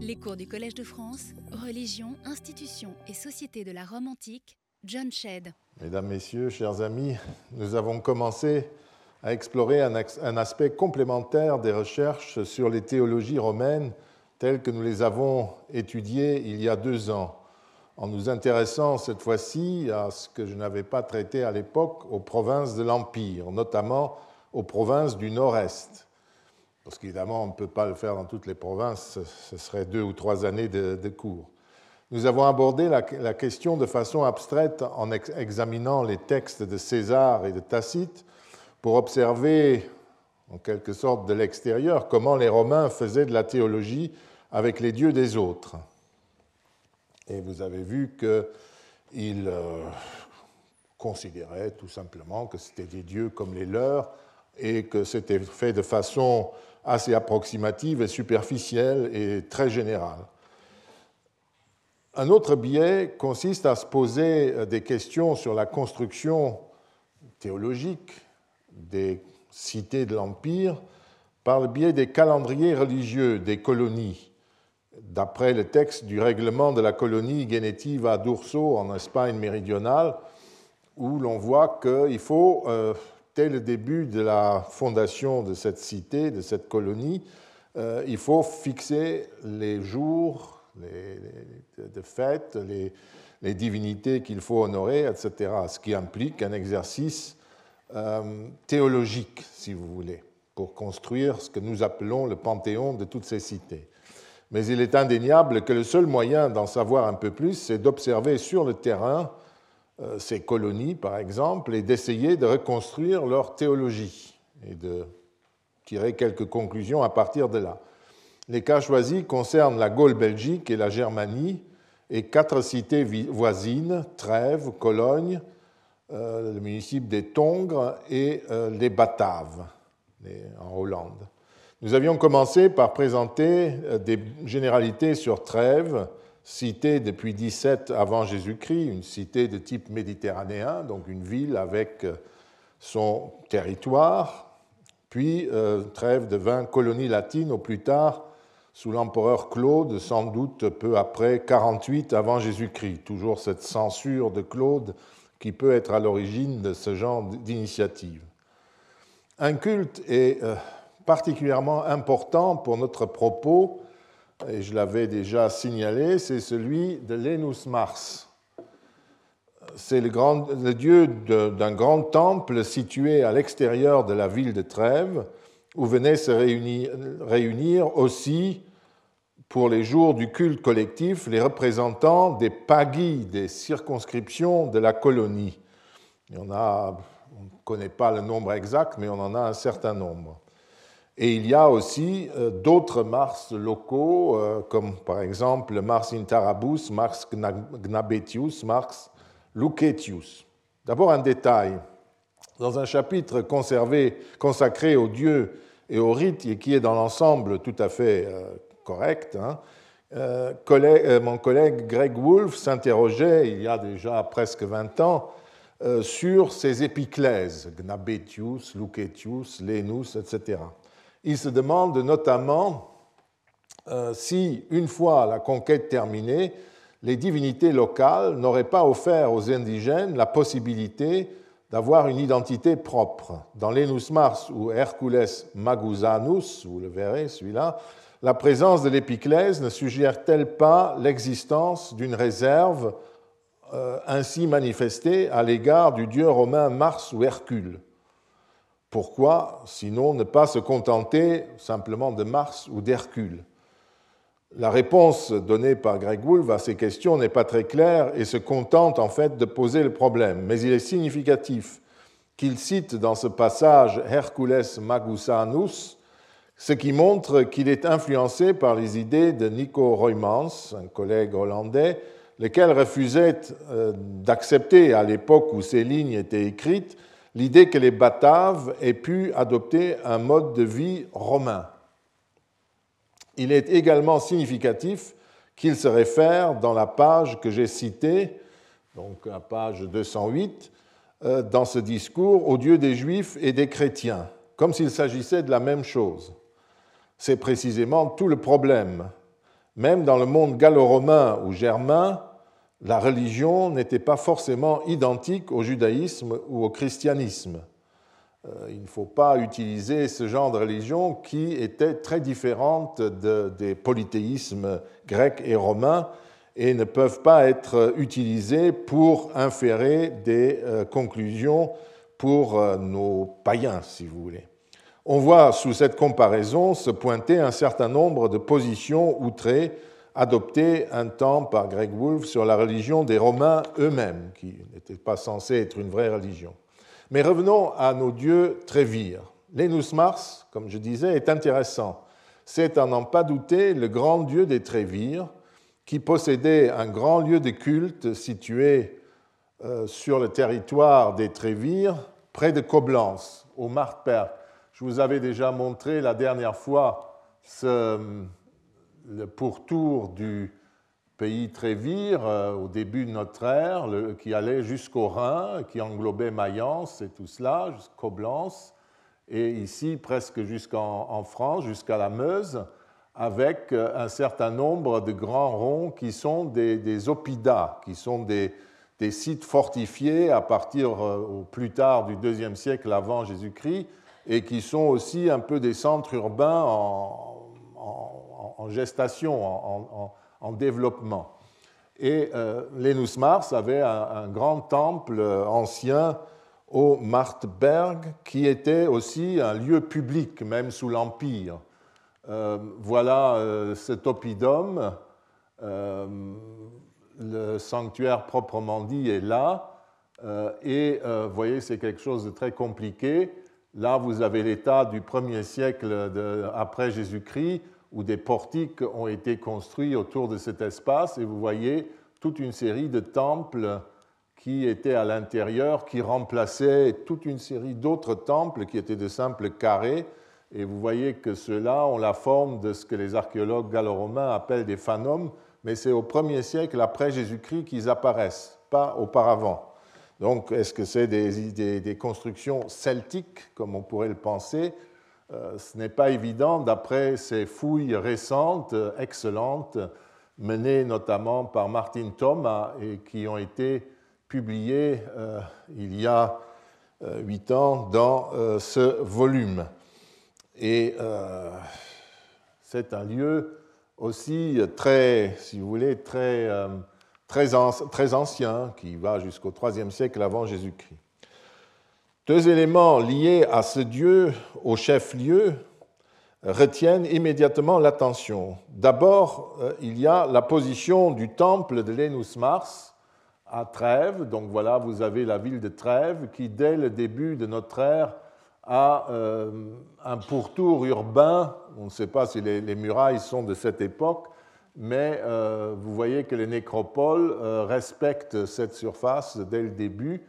Les cours du Collège de France, Religion, Institutions et Société de la Rome antique, John Shedd. Mesdames, Messieurs, chers amis, nous avons commencé à explorer un, un aspect complémentaire des recherches sur les théologies romaines telles que nous les avons étudiées il y a deux ans, en nous intéressant cette fois-ci à ce que je n'avais pas traité à l'époque aux provinces de l'Empire, notamment aux provinces du Nord-Est parce qu'évidemment, on ne peut pas le faire dans toutes les provinces, ce serait deux ou trois années de, cours. Nous avons abordé la, question de façon abstraite en examinant les textes de César et de Tacite pour observer, en quelque sorte de l'extérieur, comment les Romains faisaient de la théologie avec les dieux des autres. Et vous avez vu qu'ils euh, considéraient tout simplement que c'était des dieux comme les leurs et que c'était fait de façon assez approximative et superficielle et très générale. Un autre biais consiste à se poser euh, des questions sur la construction théologique des cités de l'Empire par le biais des calendriers religieux des colonies, d'après le texte du règlement de la colonie Genetiva d'Urso en Espagne méridionale, où l'on voit qu'il faut euh, dès le début de la fondation de cette cité, de cette colonie, euh, il faut fixer les jours de fête, les, divinités qu'il faut honorer, etc. Ce qui implique un exercice euh, théologique, si vous voulez, pour construire ce que nous appelons le panthéon de toutes ces cités. Mais il est indéniable que le seul moyen d'en savoir un peu plus, c'est d'observer sur le terrain ces colonies, par exemple, et d'essayer de reconstruire leur théologie et de tirer quelques conclusions à partir de là. Les cas choisis concernent la Gaule belgique et la Germanie et quatre cités voisines, Trèves, Cologne, euh, le municipio des Tongres et euh, les Bataves en Hollande. Nous avions commencé par présenter des généralités sur Trèves, cité depuis 17 avant Jésus-Christ, une cité de type méditerranéen, donc une ville avec euh, son territoire, puis euh, trêve de 20 colonies latines au plus tard sous l'empereur Claude, sans doute peu après 48 avant Jésus-Christ. Toujours cette censure de Claude qui peut être à l'origine de ce genre d'initiative. Un culte est euh, particulièrement important pour notre propos et je l'avais déjà signalé, c'est celui de Lenus Mars. C'est le, le, dieu d'un grand temple situé à l'extérieur de la ville de Trèves, où venaient se réunir, aussi, pour les jours du culte collectif, les représentants des pagis, des circonscriptions de la colonie. On ne connaît pas le nombre exact, mais on en a un certain nombre. Et il y a aussi euh, d'autres Mars locaux, euh, comme par exemple Mars Intarabus, Mars Gnabetius, Mars Lucetius. D'abord un détail. Dans un chapitre conservé, consacré aux dieux et aux rites, et qui est dans l'ensemble tout à fait euh, correct, hein, mon collègue Greg Wolf s'interrogeait il y a déjà presque 20 ans sur ces épiclèses, Gnabetius, Lucetius, Lenus, etc. Il se demande notamment euh, si, une fois la conquête terminée, les divinités locales n'auraient pas offert aux indigènes la possibilité d'avoir une identité propre. Dans l'Enus Mars ou Hercules Magusanus, vous le verrez celui-là, la présence de l'épiclèse ne suggère-t-elle pas l'existence d'une réserve euh, ainsi manifestée à l'égard du dieu romain Mars ou Hercule? Pourquoi, sinon, ne pas se contenter simplement de Mars ou d'Hercule? La réponse donnée par Greg Wolf à ces questions n'est pas très claire et se contente en fait de poser le problème. Mais il est significatif qu'il cite dans ce passage Hercules Magusanus, ce qui montre qu'il est influencé par les idées de Nico Roymans, un collègue hollandais, lequel refusait euh, d'accepter à l'époque où ces lignes étaient écrites l'idée que les Bataves aient pu adopter un mode de vie romain. Il est également significatif qu'il se réfère dans la page que j'ai citée, donc la page 208, euh, dans ce discours au Dieu des Juifs et des chrétiens, comme s'il s'agissait de la même chose. C'est précisément tout le problème. même dans le monde gallo-romain ou germain, la religion n'était pas forcément identique au judaïsme ou au christianisme. Euh, il ne faut pas utiliser ce genre de religion qui était très différente des polythéismes grecs et romains et ne peuvent pas être utilisés pour inférer des euh, conclusions pour euh, nos païens, si vous voulez. On voit sous cette comparaison se pointer un certain nombre de positions outrées adoptées un temps par Greg Wolfe sur la religion des Romains eux-mêmes, qui n'était pas censée être une vraie religion. Mais revenons à nos dieux Trévire. L'Enus Mars, comme je disais, est intéressant. C'est à n'en pas douter le grand dieu des Trévires, qui possédait un grand lieu de culte situé euh, sur le territoire des Trévires, près de Coblence, au Martberg. Je vous avais déjà montré la dernière fois le pourtour du pays Trévire euh, au début de notre ère, qui allait jusqu'au Rhin, qui englobait Mayence et tout cela, jusqu'à Coblence, et ici presque jusqu'en France, jusqu'à la Meuse, avec euh, un certain nombre de grands ronds qui sont des, oppidats, qui sont des, sites fortifiés à partir euh, au plus tard du deuxième siècle avant Jésus-Christ, et qui sont aussi un peu des centres urbains en, gestation, en, développement. Et euh, Mars avait un, grand temple ancien au Martberg, qui était aussi un lieu public, même sous l'Empire. Euh, voilà euh, cet oppidum. le sanctuaire proprement dit est là. et vous voyez, c'est quelque chose de très compliqué. Là, vous avez l'état du premier siècle après Jésus-Christ, où des portiques ont été construits autour de cet espace, et vous voyez toute une série de temples qui étaient à l'intérieur, qui remplaçaient toute une série d'autres temples qui étaient de simples carrés. Et vous voyez que ceux-là ont la forme de ce que les archéologues gallo-romains appellent des phanums, mais c'est au premier siècle après Jésus-Christ qu'ils apparaissent, pas auparavant. Donc, est-ce que c'est des, constructions celtiques, comme on pourrait le penser Ce n'est pas évident d'après ces fouilles récentes, excellentes, menées notamment par Martin Thomas et qui ont été publiées euh, il y a euh, huit ans dans ce volume. Et c'est un lieu aussi très, si vous voulez, très très, ancien, qui va jusqu'au IIIe siècle avant Jésus-Christ. Deux éléments liés à ce dieu au chef-lieu retiennent immédiatement l'attention. D'abord, euh, il y a la position du temple de Lénus Mars à Trèves. Donc voilà, vous avez la ville de Trèves qui, dès le début de notre ère, a euh, un pourtour urbain. On ne sait pas si les murailles sont de cette époque, mais euh, vous voyez que les nécropoles euh, respectent cette surface dès le début.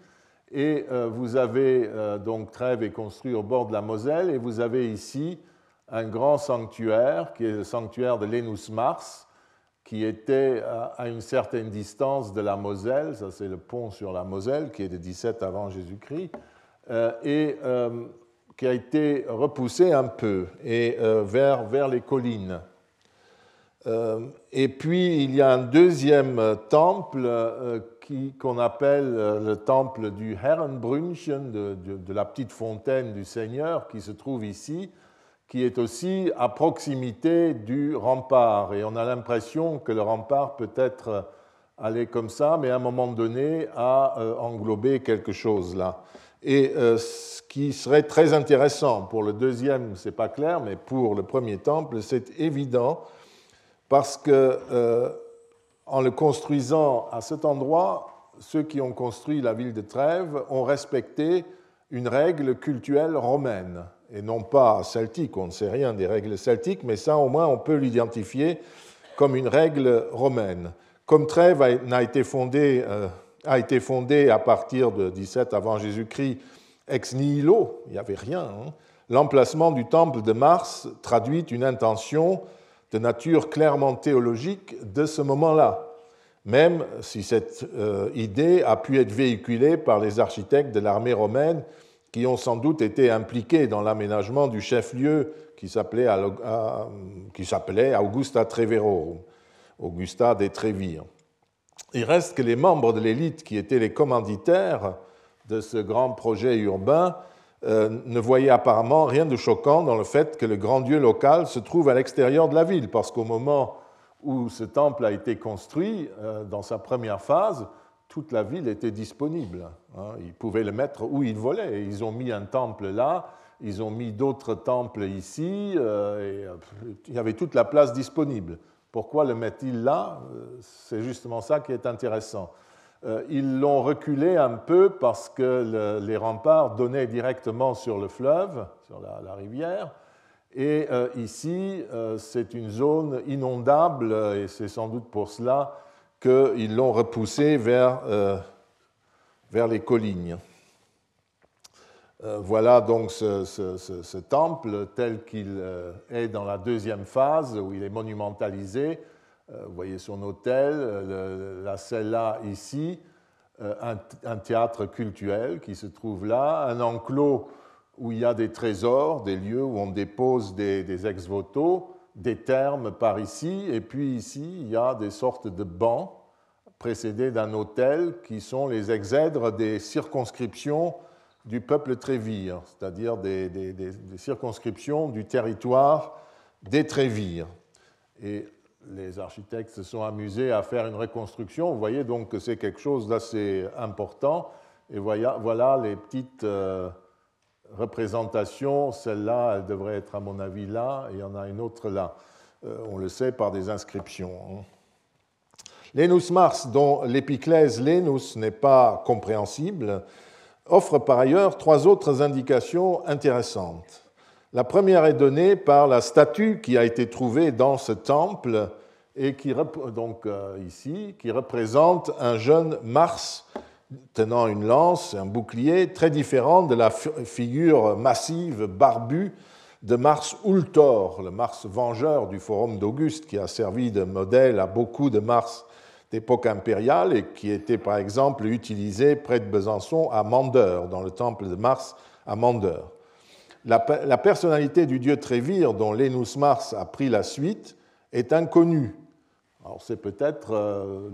Et euh, vous avez donc Trèves est construit au bord de la Moselle, et vous avez ici un grand sanctuaire qui est le sanctuaire de Lenus Mars, qui était à une certaine distance de la Moselle, ça c'est le pont sur la Moselle qui est de 17 avant Jésus-Christ, et qui a été repoussé un peu et vers, vers les collines. Euh, et puis il y a un deuxième temple euh, qu'on appelle euh, le temple du Herrenbrünnchen, de, de, la petite fontaine du Seigneur qui se trouve ici, qui est aussi à proximité du rempart. Et on a l'impression que le rempart peut être allé comme ça, mais à un moment donné a englobé quelque chose là. Et ce qui serait très intéressant pour le deuxième, c'est pas clair, mais pour le premier temple, c'est évident parce que euh, en le construisant à cet endroit, ceux qui ont construit la ville de Trèves ont respecté une règle cultuelle romaine et non pas celtique. On ne sait rien des règles celtiques, mais ça au moins on peut l'identifier comme une règle romaine. Comme Trèves a été fondée, euh, été fondée à partir de 17 avant Jésus-Christ ex nihilo, il n'y avait rien. Hein, l'emplacement du temple de Mars traduit une intention de nature clairement théologique de ce moment-là, même si cette euh, idée a pu être véhiculée par les architectes de l'armée romaine qui ont sans doute été impliqués dans l'aménagement du chef-lieu qui s'appelait Augusta Trevero. Augusta des Trévires. Il reste que les membres de l'élite qui étaient les commanditaires de ce grand projet urbain euh, ne voyaient apparemment rien de choquant dans le fait que le grand dieu local se trouve à l'extérieur de la ville, parce qu'au moment où ce temple a été construit, euh, dans sa première phase, toute la ville était disponible. Hein. Ils pouvaient le mettre où ils voulaient. Ils ont mis un temple là, ils ont mis d'autres temples ici, euh, il y avait toute la place disponible. Pourquoi le mettent-ils là? C'est justement ça qui est intéressant. Euh, ils l'ont reculé un peu parce que les remparts donnaient directement sur le fleuve, sur la, rivière. Et euh, ici, euh, c'est une zone inondable et c'est sans doute pour cela qu'ils l'ont repoussé vers, vers les collines. Voilà donc ce, temple tel qu'il est dans la deuxième phase où il est monumentalisé vous voyez son hôtel, la cella ici, euh, un, théâtre cultuel qui se trouve là, un enclos où il y a des trésors, des lieux où on dépose des, ex-voto, des termes par ici, et puis ici, il y a des sortes de bancs précédés d'un hôtel qui sont les exèdres des circonscriptions du peuple trévire, c'est-à-dire des, des, circonscriptions du territoire des trévires. Et les architectes se sont amusés à faire une reconstruction. Vous voyez donc que c'est quelque chose d'assez important. Et voilà, les petites euh, représentations. Celle-là, elle devrait être à mon avis là, il y en a une autre là. Euh, on le sait par des inscriptions. Hein. L'Enus Mars, dont l'épiclèse Lénus n'est pas compréhensible, offre par ailleurs trois autres indications intéressantes. La première est donnée par la statue qui a été trouvée dans ce temple et qui, donc, euh, représente un jeune Mars tenant une lance, un bouclier, très différent de la figure massive, barbue de Mars Ultor, le Mars vengeur du Forum d'Auguste, qui a servi de modèle à beaucoup de Mars d'époque impériale et qui était par exemple utilisé près de Besançon à Mandeur, dans le temple de Mars à Mandeur la, personnalité du dieu Trévire, dont Lénus Mars a pris la suite, est inconnue. Alors c'est peut-être euh,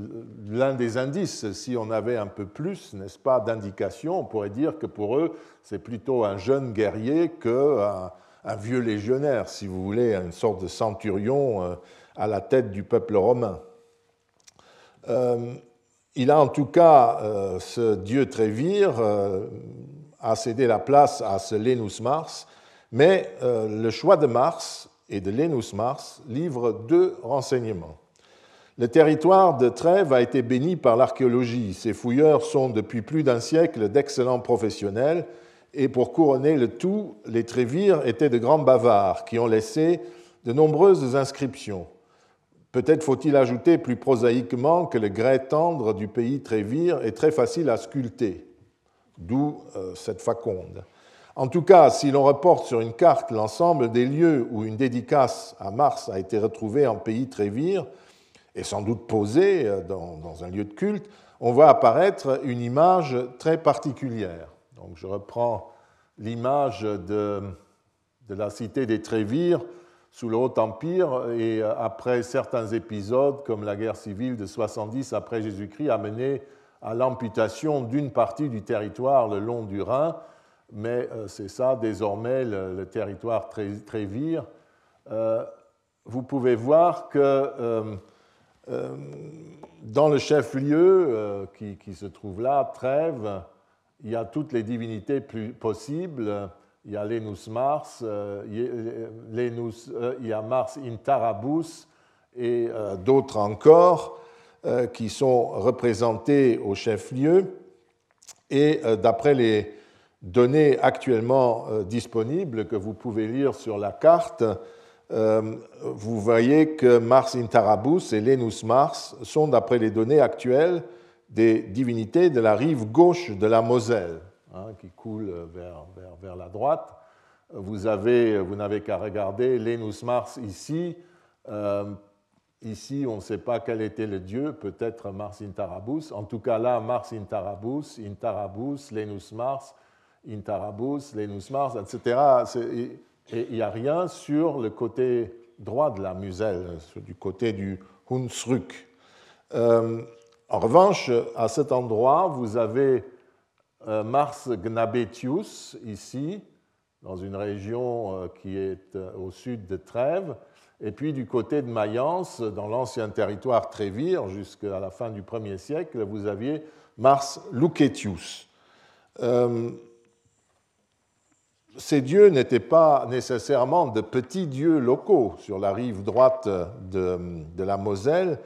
l'un des indices. Si on avait un peu plus, n'est-ce pas, d'indications, on pourrait dire que pour eux, c'est plutôt un jeune guerrier qu'un un vieux légionnaire, si vous voulez, une sorte de centurion euh, à la tête du peuple romain. Euh, il a en tout cas, ce dieu Trévire, a cédé la place à ce Lénus Mars, mais euh, le choix de Mars et de Lénus Mars livre deux renseignements. Le territoire de Trèves a été béni par l'archéologie. Ses fouilleurs sont depuis plus d'un siècle d'excellents professionnels et pour couronner le tout, les Trévires étaient de grands bavards qui ont laissé de nombreuses inscriptions. Peut-être faut-il ajouter plus prosaïquement que le grès tendre du pays Trévire est très facile à sculpter d'où euh, cette faconde. En tout cas, si l'on reporte sur une carte l'ensemble des lieux où une dédicace à Mars a été retrouvée en pays Trévire, et sans doute posée euh, dans, un lieu de culte, on voit apparaître une image très particulière. Donc je reprends l'image de, la cité des Trévires sous le Haut-Empire et euh, après certains épisodes comme la guerre civile de 70 après Jésus-Christ a mené à l'amputation d'une partie du territoire le long du Rhin, mais euh, c'est ça désormais le, territoire Trévire. Euh, vous pouvez voir que euh, dans le chef-lieu qui, se trouve là, Trèves, il y a toutes les divinités possibles. Il y a Lénus Mars, il y a Mars in Tarabus et d'autres encore. Euh, qui sont représentés au chef-lieu. Et euh, d'après les données actuellement euh, disponibles que vous pouvez lire sur la carte, vous voyez que Mars Intarabus et Lenus Mars sont, d'après les données actuelles, des divinités de la rive gauche de la Moselle, hein, qui coule vers, la droite. Vous, avez, vous n'avez qu'à regarder Lenus Mars ici. Ici, on ne sait pas quel était le dieu, peut-être Mars Intarabus. En tout cas, là, Mars Intarabus, Intarabus, Lenus Mars, Intarabus, Lenus Mars, etc. Et il n'y a rien sur le côté droit de la muselle, du côté du Hunsrück. en revanche, à cet endroit, vous avez Mars gnabetius, ici, dans une région qui est au sud de Trèves, et puis du côté de Mayence, dans l'ancien territoire Trévire, jusqu'à la fin du 1er siècle, vous aviez Mars Lucetius. Euh, ces dieux n'étaient pas nécessairement de petits dieux locaux sur la rive droite de, la Moselle,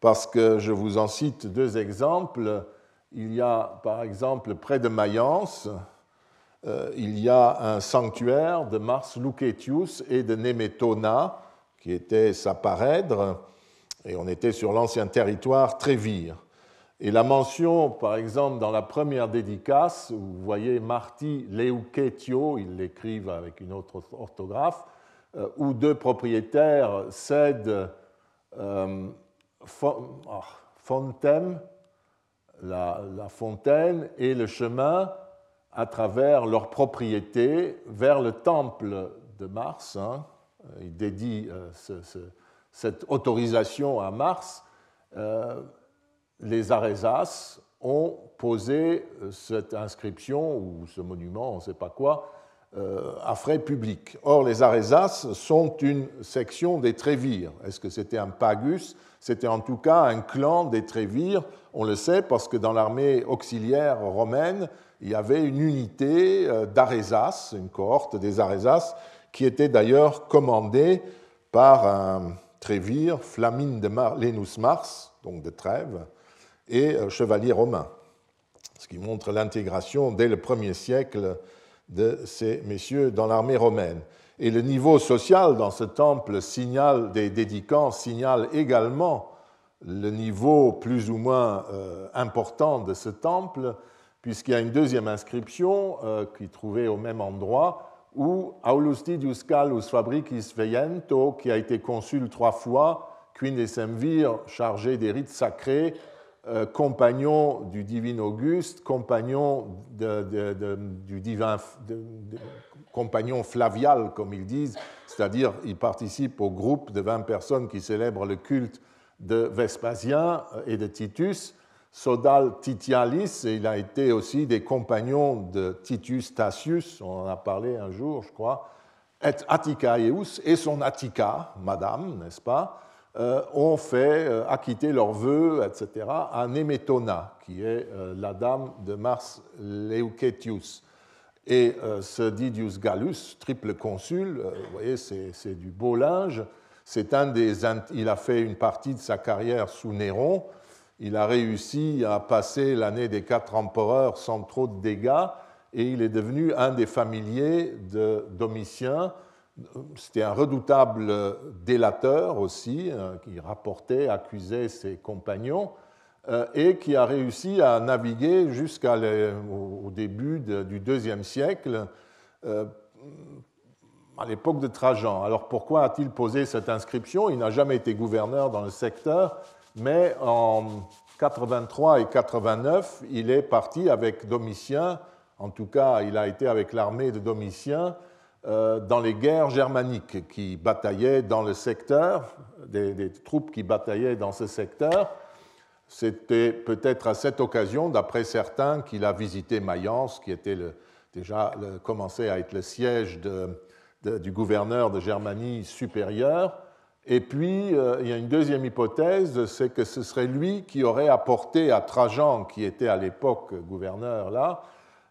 parce que je vous en cite deux exemples. Il y a par exemple près de Mayence, euh, il y a un sanctuaire de Mars Lucetius et de Nemetona, qui était sa et on était sur l'ancien territoire Trévire. Et la mention, par exemple, dans la première dédicace, où vous voyez Marty Leucetio, ils l'écrivent avec une autre orthographe, euh, où deux propriétaires cèdent euh, ah, Fontem, la, fontaine, et le chemin à travers leur propriété vers le temple de Mars. Hein, il dédie euh, cette autorisation à Mars, euh, les Arésas ont posé cette inscription ou ce monument, on ne sait pas quoi, à frais publics. Or, les Arésas sont une section des Trévires. Est-ce que c'était un pagus? C'était en tout cas un clan des Trévires. On le sait parce que dans l'armée auxiliaire romaine, il y avait une unité d'Arésas, une cohorte des Arésas, qui était d'ailleurs commandé par un trévire, Flamine de Lenus Mars, donc de Trèves, et chevalier romain, ce qui montre l'intégration dès le 1er siècle de ces messieurs dans l'armée romaine. Et le niveau social dans ce temple signale, des dédicants signale également le niveau plus ou moins euh, important de ce temple, puisqu'il y a une deuxième inscription euh, qui est trouvée au même endroit, ou Aulustidius Calus Fabricis Veiento, qui a été consul trois fois, Semvir, chargé des rites sacrés, euh, compagnon du divin Auguste, compagnon, du divin, compagnon flavial, comme ils disent, c'est-à-dire il participe au groupe de 20 personnes qui célèbrent le culte de Vespasien et de Titus, Sodal Titialis, et il a été aussi des compagnons de Titus Tacius, on en a parlé un jour, je crois, et Atticaeus et son Attica, madame, n'est-ce pas, euh, ont fait euh, acquitter leurs vœux, etc., à Nemetona, qui est euh, la dame de Mars Leucetius. Et ce Didius Gallus, triple consul, vous voyez, c'est du beau linge. C'est un des, il a fait une partie de sa carrière sous Néron, il a réussi à passer l'année des quatre empereurs sans trop de dégâts et il est devenu un des familiers de Domitien. C'était un redoutable délateur aussi, hein, qui rapportait, accusait ses compagnons euh, et qui a réussi à naviguer jusqu'au début du deuxième siècle, euh, à l'époque de Trajan. Alors pourquoi a-t-il posé cette inscription? Il n'a jamais été gouverneur dans le secteur mais en 83 et 89, il est parti avec Domitien, en tout cas il a été avec l'armée de Domitien euh, dans les guerres germaniques qui bataillaient dans le secteur, des, troupes qui bataillaient dans ce secteur. C'était peut-être à cette occasion, d'après certains, qu'il a visité Mayence, qui était déjà commençait à être le siège du gouverneur de Germanie supérieure. Et puis, euh, il y a une deuxième hypothèse, c'est que ce serait lui qui aurait apporté à Trajan, qui était à l'époque gouverneur là,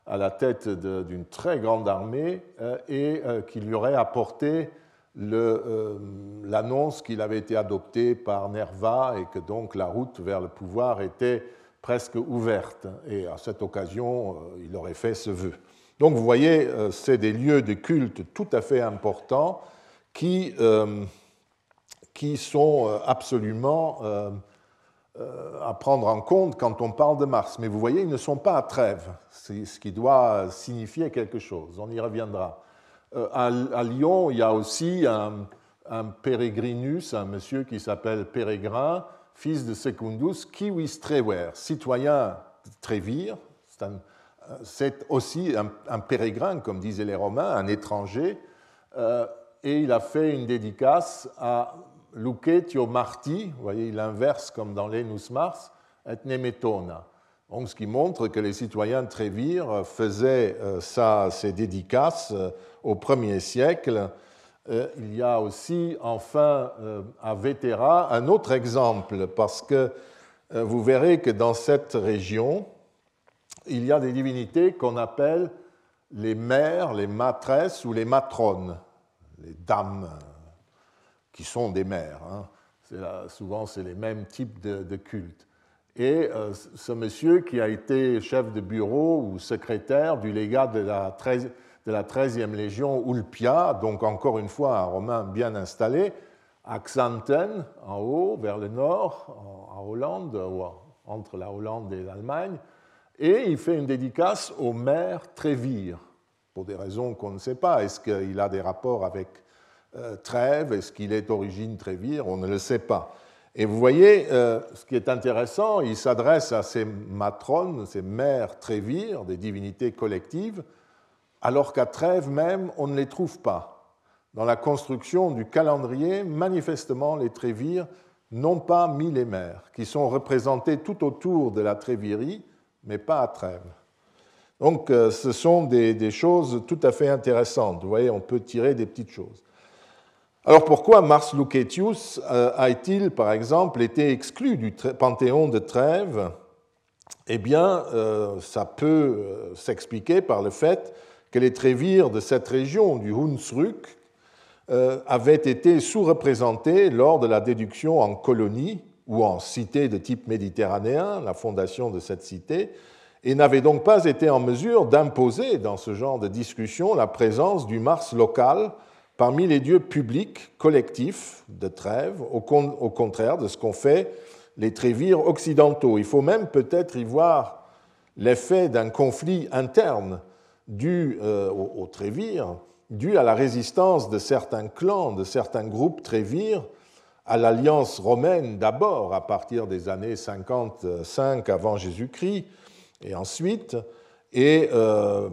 à la tête d'une très grande armée, euh, et euh, qui lui aurait apporté l'annonce qu'il avait été adopté par Nerva et que donc la route vers le pouvoir était presque ouverte. Et à cette occasion, il aurait fait ce vœu. Donc vous voyez, c'est des lieux de culte tout à fait importants qui qui sont euh, absolument euh, euh, à prendre en compte quand on parle de Mars. Mais vous voyez, ils ne sont pas à Trèves, ce qui doit signifier quelque chose. On y reviendra. À, Lyon, il y a aussi un, un pérégrinus, un monsieur qui s'appelle Pérégrin, fils de Secundus, Kiwis Trewer, citoyen de Trévire. C'est aussi un, pérégrin, comme disaient les Romains, un étranger. et il a fait une dédicace à lucetio marti, vous voyez, il inverse comme dans l'Enus Mars, et nemetona. Donc, ce qui montre que les citoyens de Trévire faisaient ça, ces dédicaces au 1er siècle. Il y a aussi, enfin, à Vétéra, un autre exemple, parce que vous verrez que dans cette région, il y a des divinités qu'on appelle les mères, les matresses ou les matrones, les dames qui sont des mères. Hein. souvent, c'est les mêmes types de, cultes. Et euh, ce monsieur qui a été chef de bureau ou secrétaire du légat de la, 13, de la 13e légion Ulpia, donc encore une fois un Romain bien installé, à Xanten, en haut, vers le nord, en Hollande, entre la Hollande et l'Allemagne, et il fait une dédicace au maire Trévire, pour des raisons qu'on ne sait pas. Est-ce qu'il a des rapports avec Trèves Est-ce qu'il est d'origine Trévire On ne le sait pas. Et vous voyez, euh, ce qui est intéressant, il s'adresse à ces matrones, ces mères Trévire, des divinités collectives, alors qu'à Trèves même, on ne les trouve pas. Dans la construction du calendrier, manifestement, les Trévires n'ont pas mis les mères, qui sont représentées tout autour de la Trévirie, mais pas à Trèves. Donc euh, ce sont des, choses tout à fait intéressantes. Vous voyez, on peut tirer des petites choses. Alors pourquoi Mars Lucetius euh, a-t-il, par exemple, été exclu du panthéon de Trèves? Eh bien, euh, ça peut s'expliquer par le fait que les Trévires de cette région, du Hunsrück, avaient été sous-représentés lors de la déduction en colonie ou en cité de type méditerranéen, la fondation de cette cité, et n'avait donc pas été en mesure d'imposer dans ce genre de discussion la présence du Mars local parmi les dieux publics collectifs de Trèves, au, contraire de ce qu'ont fait les Trévires occidentaux. Il faut même peut-être y voir l'effet d'un conflit interne dû euh, aux, Trévires, dû à la résistance de certains clans, de certains groupes Trévires à l'alliance romaine d'abord à partir des années 55 avant Jésus-Christ et ensuite, et euh,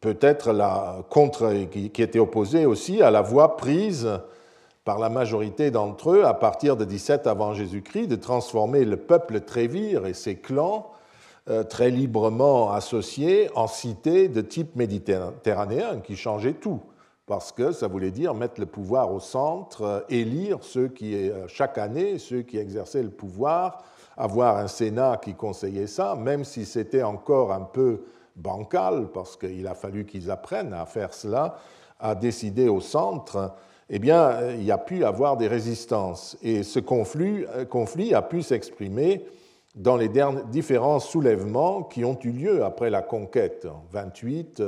peut-être la contre qui, était opposée aussi à la voie prise par la majorité d'entre eux à partir de 17 avant Jésus-Christ de transformer le peuple Trévire et ses clans euh, très librement associés en cités de type méditerranéen qui changeaient tout. Parce que ça voulait dire mettre le pouvoir au centre, euh, élire ceux qui, chaque année, ceux qui exerçaient le pouvoir, avoir un Sénat qui conseillait ça, même si c'était encore un peu bancal, parce qu'il a fallu qu'ils apprennent à faire cela, à décider au centre, eh bien, euh, il y a pu avoir des résistances. Et ce conflit, conflit a pu s'exprimer dans les différents soulèvements qui ont eu lieu après la conquête, en 28,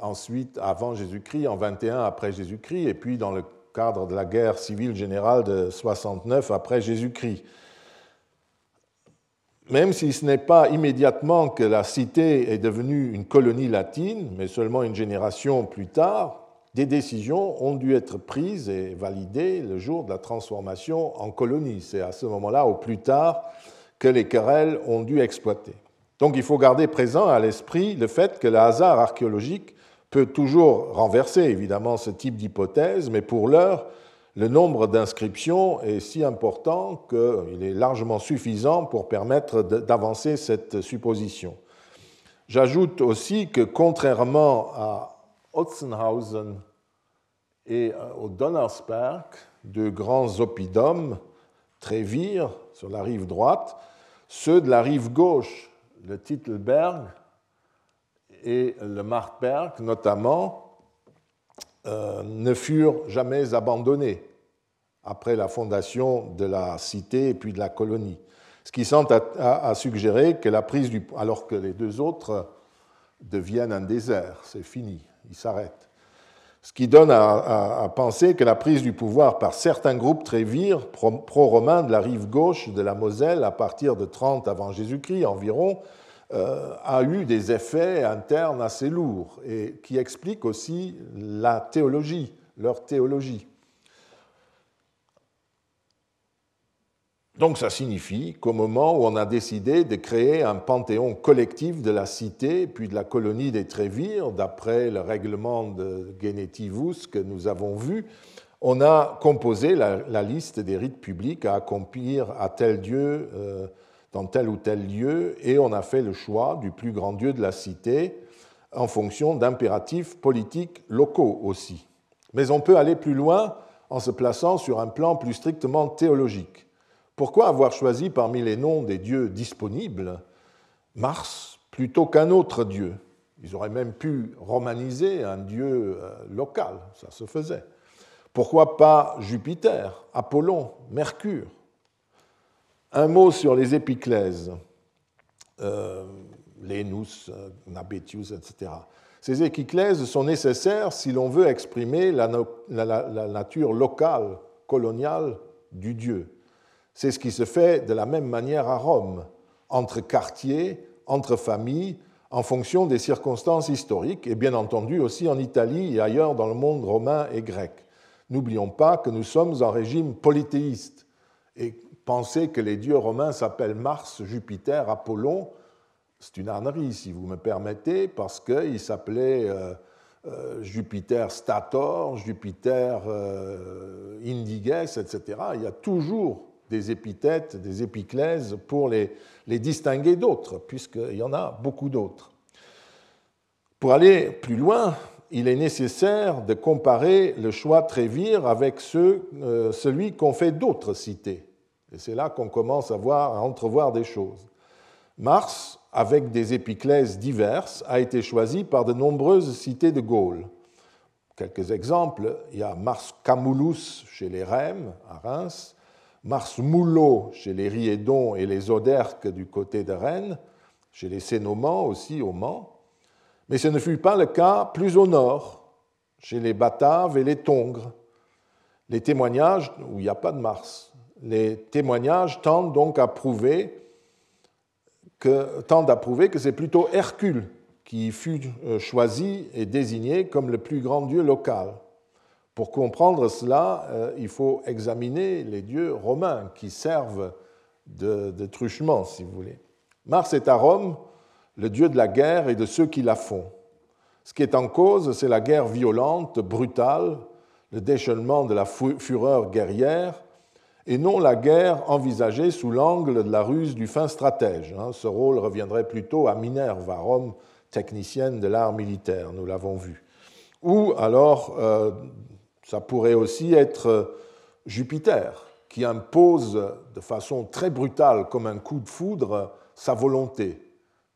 ensuite avant Jésus-Christ, en 21 après Jésus-Christ, et puis dans le cadre de la guerre civile générale de 69 après Jésus-Christ. Même si ce n'est pas immédiatement que la cité est devenue une colonie latine, mais seulement une génération plus tard, des décisions ont dû être prises et validées le jour de la transformation en colonie. C'est à ce moment-là, au plus tard, que les querelles ont dû exploiter. Donc il faut garder présent à l'esprit le fait que le hasard archéologique peut toujours renverser évidemment ce type d'hypothèse, mais pour l'heure, le nombre d'inscriptions est si important qu'il est largement suffisant pour permettre d'avancer cette supposition. J'ajoute aussi que contrairement à Otzenhausen et euh, au Donnersberg, deux grands oppidums, Trévire sur la rive droite, ceux de la rive gauche, le Titelberg, et le Markberg notamment euh, ne furent jamais abandonnés après la fondation de la cité et puis de la colonie. Ce qui semble à, suggérer que la prise du alors que les deux autres deviennent un désert, c'est fini, ils s'arrêtent. Ce qui donne à, penser que la prise du pouvoir par certains groupes trévires pro-romains de la rive gauche de la Moselle à partir de 30 avant Jésus-Christ environ a eu des effets internes assez lourds et qui expliquent aussi la théologie, leur théologie. Donc ça signifie qu'au moment où on a décidé de créer un panthéon collectif de la cité puis de la colonie des Trévires, d'après le règlement de Genetivus que nous avons vu, on a composé la, liste des rites publics à accomplir à tel dieu, euh, dans tel ou tel lieu, et on a fait le choix du plus grand dieu de la cité en fonction d'impératifs politiques locaux aussi. Mais on peut aller plus loin en se plaçant sur un plan plus strictement théologique. Pourquoi avoir choisi parmi les noms des dieux disponibles Mars plutôt qu'un autre dieu? Ils auraient même pu romaniser un dieu euh, local, ça se faisait. Pourquoi pas Jupiter, Apollon, Mercure? Un mot sur les épiclèses, euh, Lénus, euh, Nabetius, etc. Ces épiclèses sont nécessaires si l'on veut exprimer la, nature locale, coloniale du Dieu. C'est ce qui se fait de la même manière à Rome, entre quartiers, entre familles, en fonction des circonstances historiques, et bien entendu aussi en Italie et ailleurs dans le monde romain et grec. N'oublions pas que nous sommes en régime polythéiste. Et penser que les dieux romains s'appellent Mars, Jupiter, Apollon, c'est une ânerie, si vous me permettez, parce qu'ils s'appelaient euh, euh, Jupiter Stator, Jupiter euh, Indiges, etc. Il y a toujours des épithètes, des épiclèses pour les, les distinguer d'autres, puisqu'il y en a beaucoup d'autres. Pour aller plus loin, il est nécessaire de comparer le choix Trévire avec celui qu'ont fait d'autres cités. Et c'est là qu'on commence à, voir, entrevoir des choses. Mars, avec des épiclèses diverses, a été choisi par de nombreuses cités de Gaule. Quelques exemples, il y a Mars Camulus chez les Rèmes, à Reims, Mars Mullo chez les Riédons et les Oderques du côté de Rennes, chez les Sénomans aussi au Mans, mais ce ne fut pas le cas plus au nord, chez les Bataves et les Tongres. Les témoignages, où il n'y a pas de Mars, les témoignages tendent donc à prouver que, que c'est plutôt Hercule qui fut euh, choisi et désigné comme le plus grand dieu local. Pour comprendre cela, euh, il faut examiner les dieux romains qui servent de truchement, si vous voulez. Mars est à Rome le dieu de la guerre et de ceux qui la font. Ce qui est en cause, c'est la guerre violente, brutale, le déchaînement de la fureur guerrière, et non la guerre envisagée sous l'angle de la ruse du fin stratège. Hein. Ce rôle reviendrait plutôt à Minerve, à Rome, technicienne de l'art militaire, nous l'avons vu. Ou alors, euh, ça pourrait aussi être Jupiter, qui impose de façon très brutale, comme un coup de foudre, sa volonté.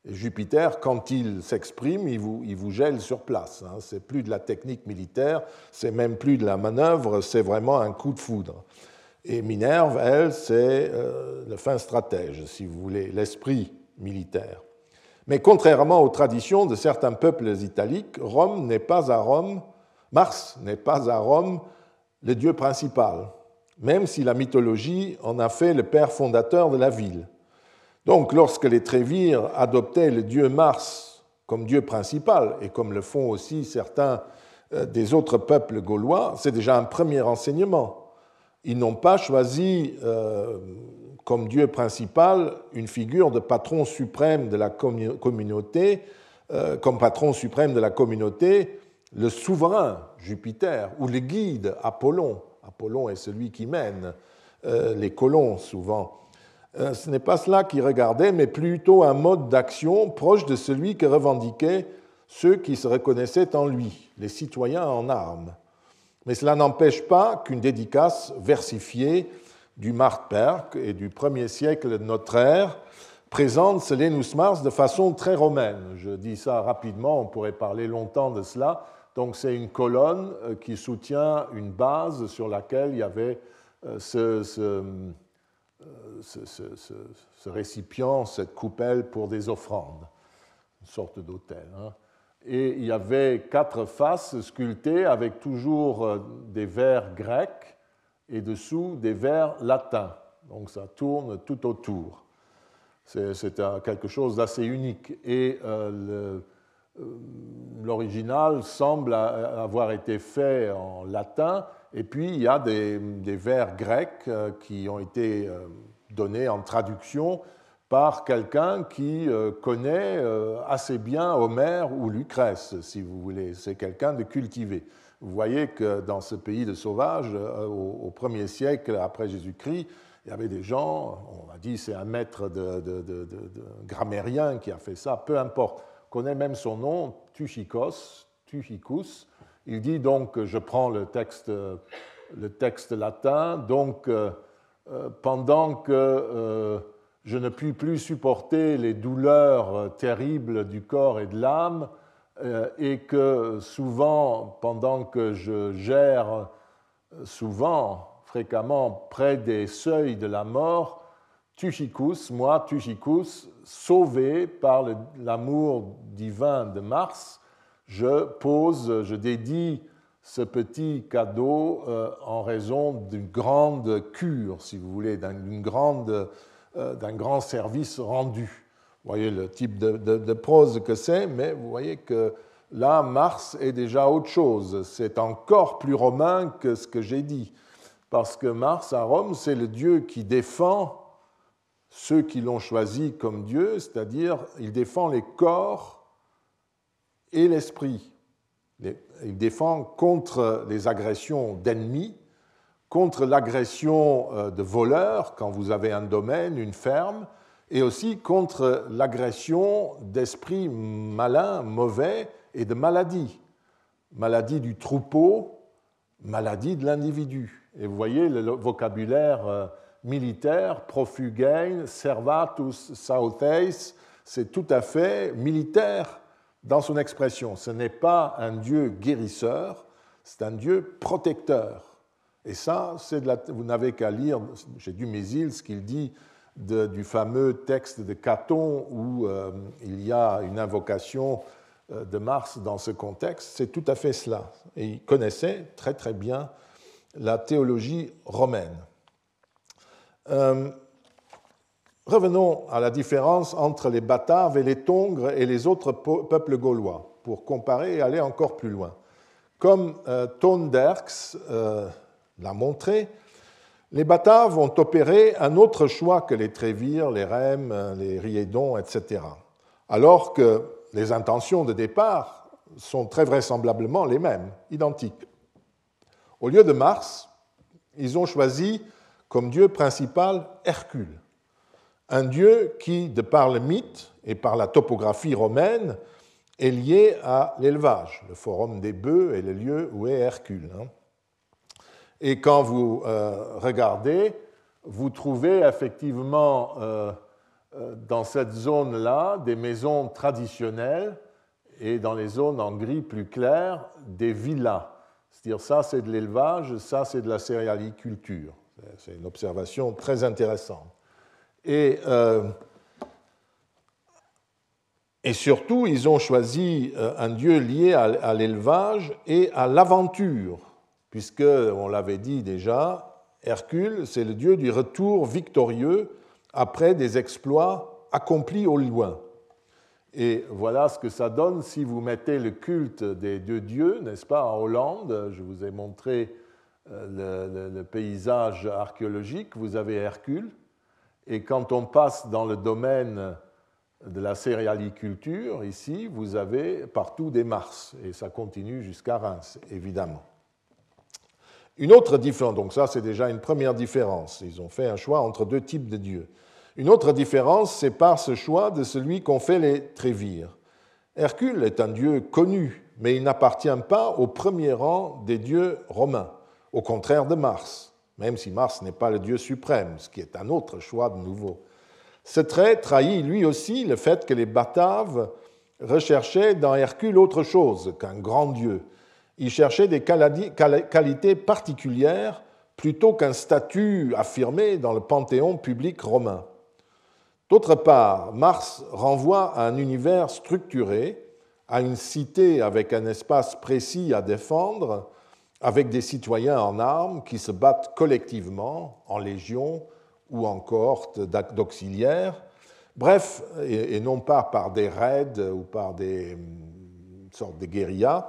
Jupiter, quand il s'exprime, il vous, il vous, gèle sur place. Hein. C'est plus de la technique militaire, c'est même plus de la manœuvre, c'est vraiment un coup de foudre. Et Minerve, elle, c'est euh, le fin stratège, si vous voulez, l'esprit militaire. Mais contrairement aux traditions de certains peuples italiques, Rome n'est pas à Rome, Mars n'est pas à Rome le dieu principal, même si la mythologie en a fait le père fondateur de la ville. Donc, lorsque les Trévires adoptaient le dieu Mars comme dieu principal, et comme le font aussi certains euh, des autres peuples gaulois, c'est déjà un premier enseignement. Ils n'ont pas choisi euh, comme dieu principal une figure de patron suprême de la communauté, euh, comme patron suprême de la communauté, le souverain Jupiter ou le guide Apollon. Apollon est celui qui mène les colons souvent. Euh, ce n'est pas cela qu'ils regardaient, mais plutôt un mode d'action proche de celui que revendiquaient ceux qui se reconnaissaient en lui, les citoyens en armes. Mais cela n'empêche pas qu'une dédicace versifiée du Martperk et du premier siècle de notre ère présente Selenus Mars de façon très romaine. Je dis ça rapidement, on pourrait parler longtemps de cela. Donc c'est une colonne euh, qui soutient une base sur laquelle il y avait euh, ce ce, récipient, cette coupelle pour des offrandes, une sorte d'autel. Hein. Et il y avait quatre faces sculptées avec toujours euh, des vers grecs et dessous des vers latins. Donc ça tourne tout autour. C'est quelque chose d'assez unique. Et euh, euh, l'original semble avoir été fait en latin et puis, il y a des, vers grecs qui ont été donnés en traduction par quelqu'un qui euh, connaît assez bien Homère ou Lucrèce, si vous voulez. C'est quelqu'un de cultivé. Vous voyez que dans ce pays de sauvages, euh, au, premier siècle après Jésus-Christ, il y avait des gens, on a dit c'est un maître de, grammairien qui a fait ça, peu importe. On connaît même son nom, Tuchikos, Tuchicus. Il dit donc, je prends le texte, le texte latin, donc euh, euh, pendant que je ne puis plus supporter les douleurs terribles du corps et de l'âme, euh, et que souvent, pendant que je gère souvent, fréquemment, près des seuils de la mort, Tuchicus, moi, Tuchicus, sauvé par l'amour divin de Mars, je pose, je dédie ce petit cadeau euh, en raison d'une grande cure, si vous voulez, euh, d'un grand service rendu. Vous voyez le type de, prose que c'est, mais vous voyez que là, Mars est déjà autre chose. C'est encore plus romain que ce que j'ai dit. Parce que Mars, à Rome, c'est le dieu qui défend ceux qui l'ont choisi comme dieu, c'est-à-dire il défend les corps et l'esprit. Il défend contre les agressions d'ennemis, contre l'agression euh, de voleurs quand vous avez un domaine, une ferme, et aussi contre l'agression d'esprits malins, mauvais et de maladies. Maladie du troupeau, maladie de l'individu. Et vous voyez le vocabulaire euh, militaire, profugain, servatus sautheis, c'est tout à fait militaire dans son expression. Ce n'est pas un Dieu guérisseur, c'est un Dieu protecteur. Et ça, vous n'avez qu'à lire j'ai du Mésil ce qu'il dit du fameux texte de Caton où euh, il y a une invocation euh, de Mars dans ce contexte, c'est tout à fait cela. Et il connaissait très très bien la théologie romaine. Euh, revenons à la différence entre les Bataves et les Tongres et les autres peuples gaulois, pour comparer et aller encore plus loin. Comme Tonderx l'a montré, les Bataves ont opéré un autre choix que les Trévires, les Rèmes, les Riédons, etc. Alors que les intentions de départ sont très vraisemblablement les mêmes, identiques. Au lieu de Mars, ils ont choisi comme dieu principal Hercule, un dieu qui, de par le mythe et par la topographie romaine, est lié à l'élevage. Le forum des bœufs est le lieu où est Hercule. Hein. Et quand vous euh, regardez, vous trouvez effectivement euh, euh, dans cette zone-là des maisons traditionnelles et dans les zones en gris plus clair, des villas. C'est-à-dire ça c'est de l'élevage, ça c'est de la céréaliculture. C'est une observation très intéressante. Et, et surtout, ils ont choisi un dieu lié à l'élevage et à l'aventure puisque, on l'avait dit déjà, Hercule, c'est le dieu du retour victorieux après des exploits accomplis au loin. Et voilà ce que ça donne si vous mettez le culte des deux dieux, n'est-ce pas, en Hollande. Je vous ai montré euh, le, paysage archéologique. Vous avez Hercule. Et quand on passe dans le domaine de la céréaliculture, ici, vous avez partout des Mars. Et ça continue jusqu'à Reims, évidemment. Une autre différence, donc ça c'est déjà une première différence, ils ont fait un choix entre deux types de dieux. Une autre différence, par ce choix de celui qu'ont fait les Trévires. Hercule est un dieu connu, mais il n'appartient pas au premier rang des dieux romains, au contraire de Mars, même si Mars n'est pas le dieu suprême, ce qui est un autre choix de nouveau. Ce trait trahit lui aussi le fait que les Bataves recherchaient dans Hercule autre chose qu'un grand dieu, il cherchait des qualités particulières plutôt qu'un statut affirmé dans le panthéon public romain. D'autre part, Mars renvoie à un univers structuré, à une cité avec un espace précis à défendre, avec des citoyens en armes qui se battent collectivement, en légion ou en cohorte d'auxiliaires, bref, et non pas par des raids ou par des sortes de guérillas,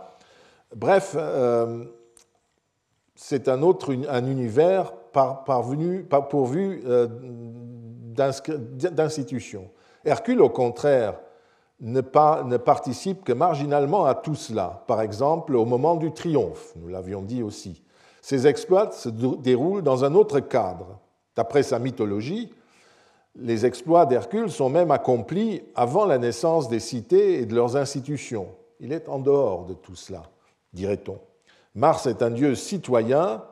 Bref, euh, c'est un autre un univers parvenu, pourvu euh, d'institutions. Hercule, au contraire ne, participent que marginalement à tout cela, par exemple au moment du triomphe, nous l'avions dit aussi. Ces exploits se déroulent dans un autre cadre. D'après sa mythologie, les exploits d'Hercule sont même accomplis avant la naissance des cités et de leurs institutions. Il est en dehors de tout cela, dirait-on. Mars est un dieu citoyen,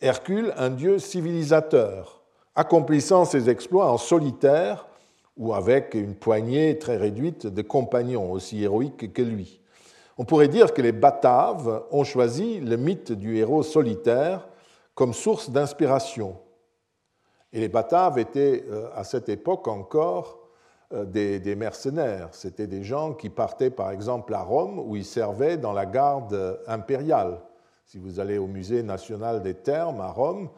Hercule un dieu civilisateur, accomplissant ses exploits en solitaire ou avec une poignée très réduite de compagnons aussi héroïques que lui. On pourrait dire que les Bataves ont choisi le mythe du héros solitaire comme source d'inspiration. Et les Bataves étaient euh, à cette époque encore euh, des, mercenaires. C'étaient des gens qui partaient par exemple à Rome où ils servaient dans la garde impériale. Si vous allez au musée national des Thermes à Rome,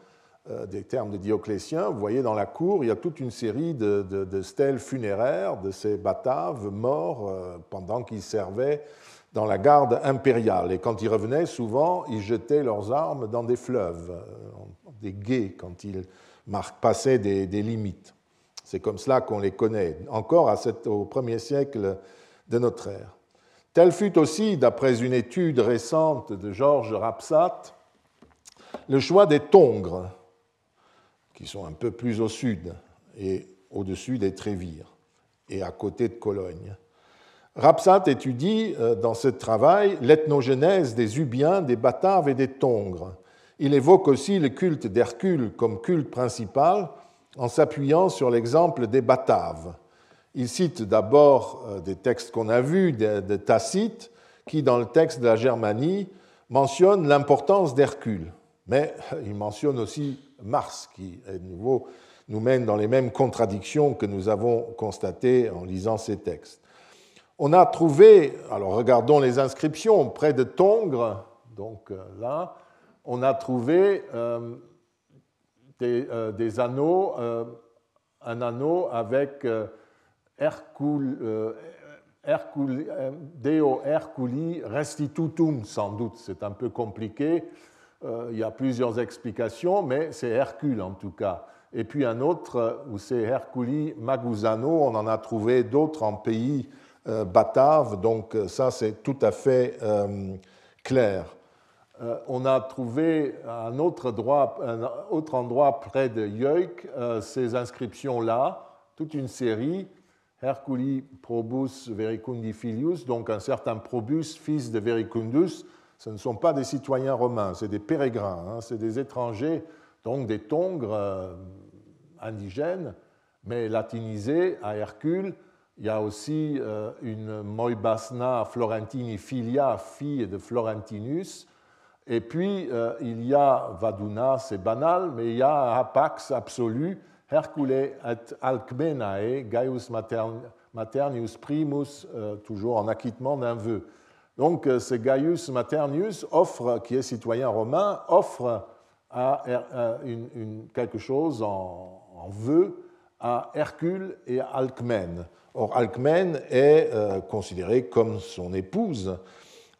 euh, des termes de Dioclétien, vous voyez dans la cour, il y a toute une série de, stèles funéraires de ces bataves morts euh, pendant qu'ils servaient dans la garde impériale. Et quand ils revenaient, souvent, ils jetaient leurs armes dans des fleuves, des guets, quand ils passaient des, limites. C'est comme cela qu'on les connaît, encore à au premier siècle de notre ère. Tel fut aussi, d'après une étude récente de Georges Rapsat, le choix des tongres qui sont un peu plus au sud et au-dessus des Trévires et à côté de Cologne. Rapsat étudie euh, dans ce travail l'ethnogenèse des Ubiens, des Bataves et des Tongres. Il évoque aussi le culte d'Hercule comme culte principal en s'appuyant sur l'exemple des Bataves. Il cite d'abord euh, des textes qu'on a vus de Tacite, qui, dans le texte de la Germanie, mentionne l'importance d'Hercule. Mais il mentionne aussi Mars, qui, à nouveau, nous mène dans les mêmes contradictions que nous avons constatées en lisant ces textes. On a trouvé, alors regardons les inscriptions, près de Tongres, donc euh, là, on a trouvé euh, euh, des, anneaux, un anneau avec Hercule, Deo Herculi Restitutum, sans doute, c'est un peu compliqué. Euh, il y a plusieurs explications, mais c'est Hercule en tout cas. Et puis un autre euh, où c'est Herculi Magusano, on en a trouvé d'autres en pays euh, bataves, donc ça c'est tout à fait clair. On a trouvé un autre, endroit près de Yeuk ces inscriptions-là, toute une série, Herculi Probus Vericundifilius, donc un certain Probus, fils de Vericundus, ce ne sont pas des citoyens romains, c'est des pérégrins, hein, c'est des étrangers, donc des tongres euh, indigènes, mais latinisés à Hercule. Il y a aussi euh, une Moibasna Florentini filia, fille de Florentinus. Et puis, euh, il y a Vaduna, c'est banal, mais il y a Apax absolu, Hercule et Alcmenae, Gaius Maternius Primus, toujours en acquittement d'un vœu. Donc, euh, ce Gaius Maternius offre, qui est citoyen romain, offre quelque chose en, vœu à Hercule et à Alcmène. Or, Alcmène est euh, considérée comme son épouse.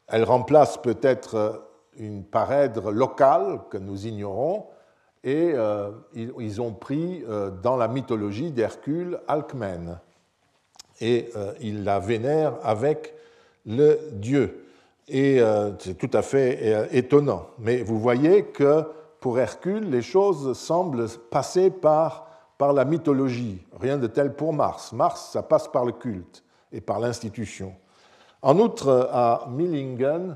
Elle remplace peut-être une parèdre locale que nous ignorons, et euh, ils, ont pris dans la mythologie d'Hercule Alcmène. Et ils la vénèrent avec le Dieu. Et euh, c'est tout à fait euh, étonnant. Mais vous voyez que pour Hercule, les choses semblent passer par, par la mythologie. Rien de tel pour Mars. Mars, ça passe par le culte et par l'institution. En outre, à Millingen, euh,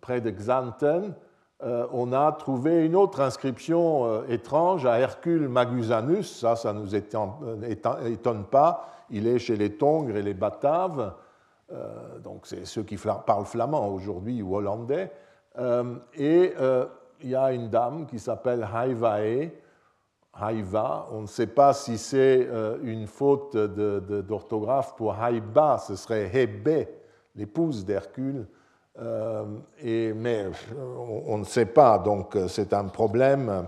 près de Xanten, on a trouvé une autre inscription étrange à Hercule Magusanus. Ça, ça ne nous étonne pas. Il est chez les Tongres et les Bataves. Euh, donc c'est ceux qui parlent flamand aujourd'hui ou hollandais. Euh, et euh, il y a une dame qui s'appelle Haivae, Haiva. On ne sait pas si c'est une faute d'orthographe pour Haiba, ce serait Hebe, l'épouse d'Hercule. Mais on ne sait pas, donc c'est un problème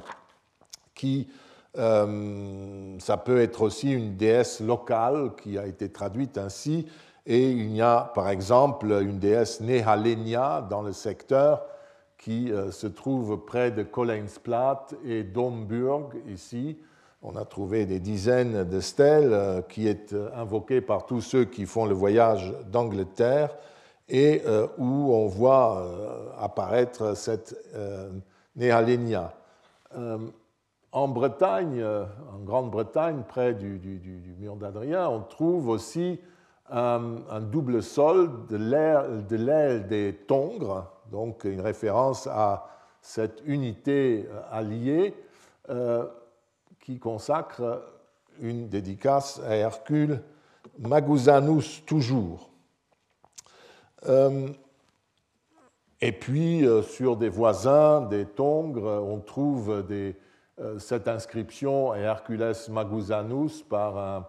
qui ça peut être aussi une déesse locale qui a été traduite ainsi, et il y a par exemple une déesse Nehalenia dans le secteur qui euh, se trouve près de Kolleinsplat et Domburg ici. On a trouvé des dizaines de stèles qui est invoquée par tous ceux qui font le voyage d'Angleterre et où on voit apparaître cette Néhalénia. En Bretagne, en Grande-Bretagne, près du, mur d'Adrien, on trouve aussi un, double sol de l'aile des Tongres, donc une référence à cette unité euh, alliée euh, qui consacre une dédicace à Hercule Magousanus toujours. Euh, et puis, sur des voisins des Tongres, on trouve cette inscription à Hercules Magousanus par un,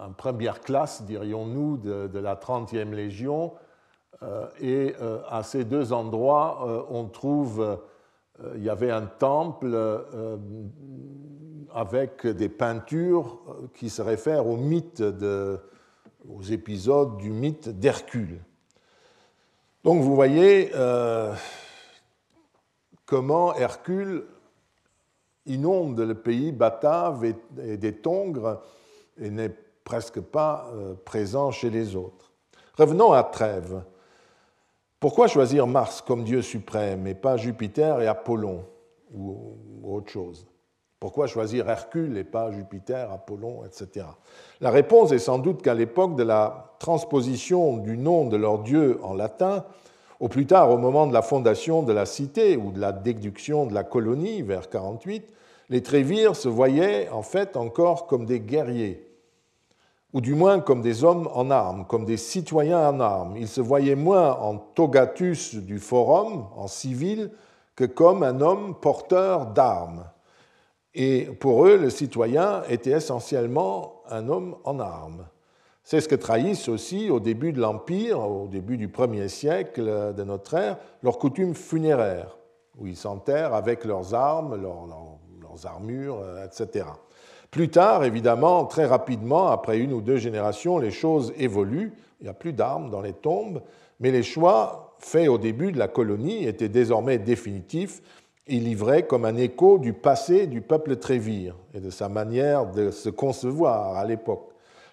en première classe, dirions-nous, de, la 30e Légion. Euh, et euh, à ces deux endroits, euh, on trouve, il y avait un temple avec des peintures qui se réfèrent au mythe de, aux épisodes du mythe d'Hercule. Donc vous voyez comment Hercule inonde le pays batave et des Tongres et n'est presque pas euh, présent chez les autres. Revenons à Trèves. Pourquoi choisir Mars comme Dieu suprême et pas Jupiter et Apollon ou autre chose? Pourquoi choisir Hercule et pas Jupiter, Apollon, etc. La réponse est sans doute qu'à l'époque de la transposition du nom de leur Dieu en latin, au plus tard au moment de la fondation de la cité ou de la déduction de la colonie vers 48, les Trévires se voyaient en fait encore comme des guerriers ou du moins comme des hommes en armes, comme des citoyens en armes. Ils se voyaient moins en togatus du forum, en civil, que comme un homme porteur d'armes. Et pour eux, le citoyen était essentiellement un homme en armes. C'est ce que trahissent aussi au début de l'Empire, au début du premier siècle de notre ère, leurs coutumes funéraires, où ils s'enterrent avec leurs armes, leurs, leurs armures, etc. Plus tard, évidemment, très rapidement, après une ou deux générations, les choses évoluent. Il n'y a plus d'armes dans les tombes, mais les choix faits au début de la colonie étaient désormais définitifs et livrés comme un écho du passé du peuple trévire et de sa manière de se concevoir à l'époque.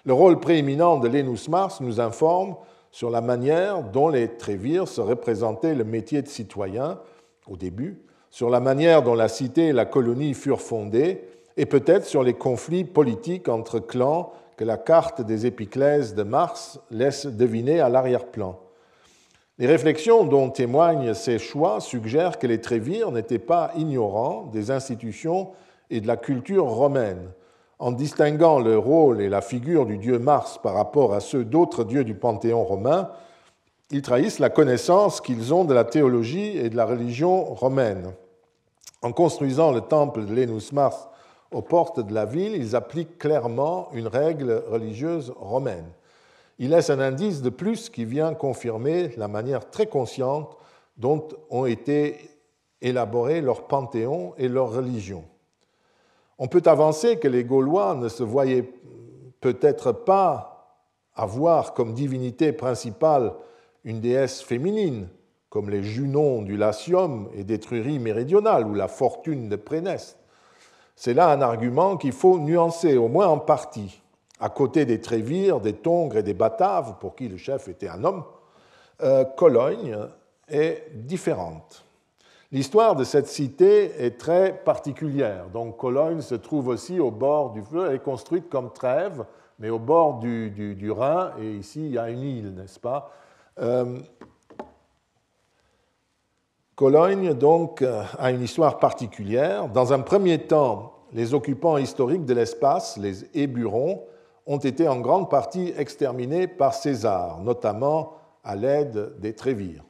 Le rôle prééminent de Lénus Mars nous informe sur la manière dont les Trévires se représentaient le métier de citoyen au début, sur la manière dont la cité et la colonie furent fondées, et peut-être sur les conflits politiques entre clans que la carte des épiclèses de Mars laisse deviner à l'arrière-plan. Les réflexions dont témoignent ces choix suggèrent que les Trévires n'étaient pas ignorants des institutions et de la culture romaine. En distinguant le rôle et la figure du dieu Mars par rapport à ceux d'autres dieux du panthéon romain, ils trahissent la connaissance qu'ils ont de la théologie et de la religion romaine. En construisant le temple de Lénus Mars aux portes de la ville, ils appliquent clairement une règle religieuse romaine. Il laisse un indice de plus qui vient confirmer la manière très consciente dont ont été élaborés leur panthéon et leur religion. On peut avancer que les Gaulois ne se voyaient peut-être pas avoir comme divinité principale une déesse féminine, comme les Junons du Latium et d'Étrurie méridionale ou la fortune de Préneste. C'est là un argument qu'il faut nuancer, au moins en partie. À côté des Trévires, des Tongres et des Bataves, pour qui le chef était un homme, euh, Cologne est différente. L'histoire de cette cité est très particulière. Donc Cologne se trouve aussi au bord du fleuve, elle est construite comme Trèves, mais au bord du, Rhin, et ici il y a une île, n'est-ce pas? Euh, Cologne, donc, a une histoire particulière. Dans un premier temps, les occupants historiques de l'espace, les Éburons, ont été en grande partie exterminés par César, notamment à l'aide des Trévires.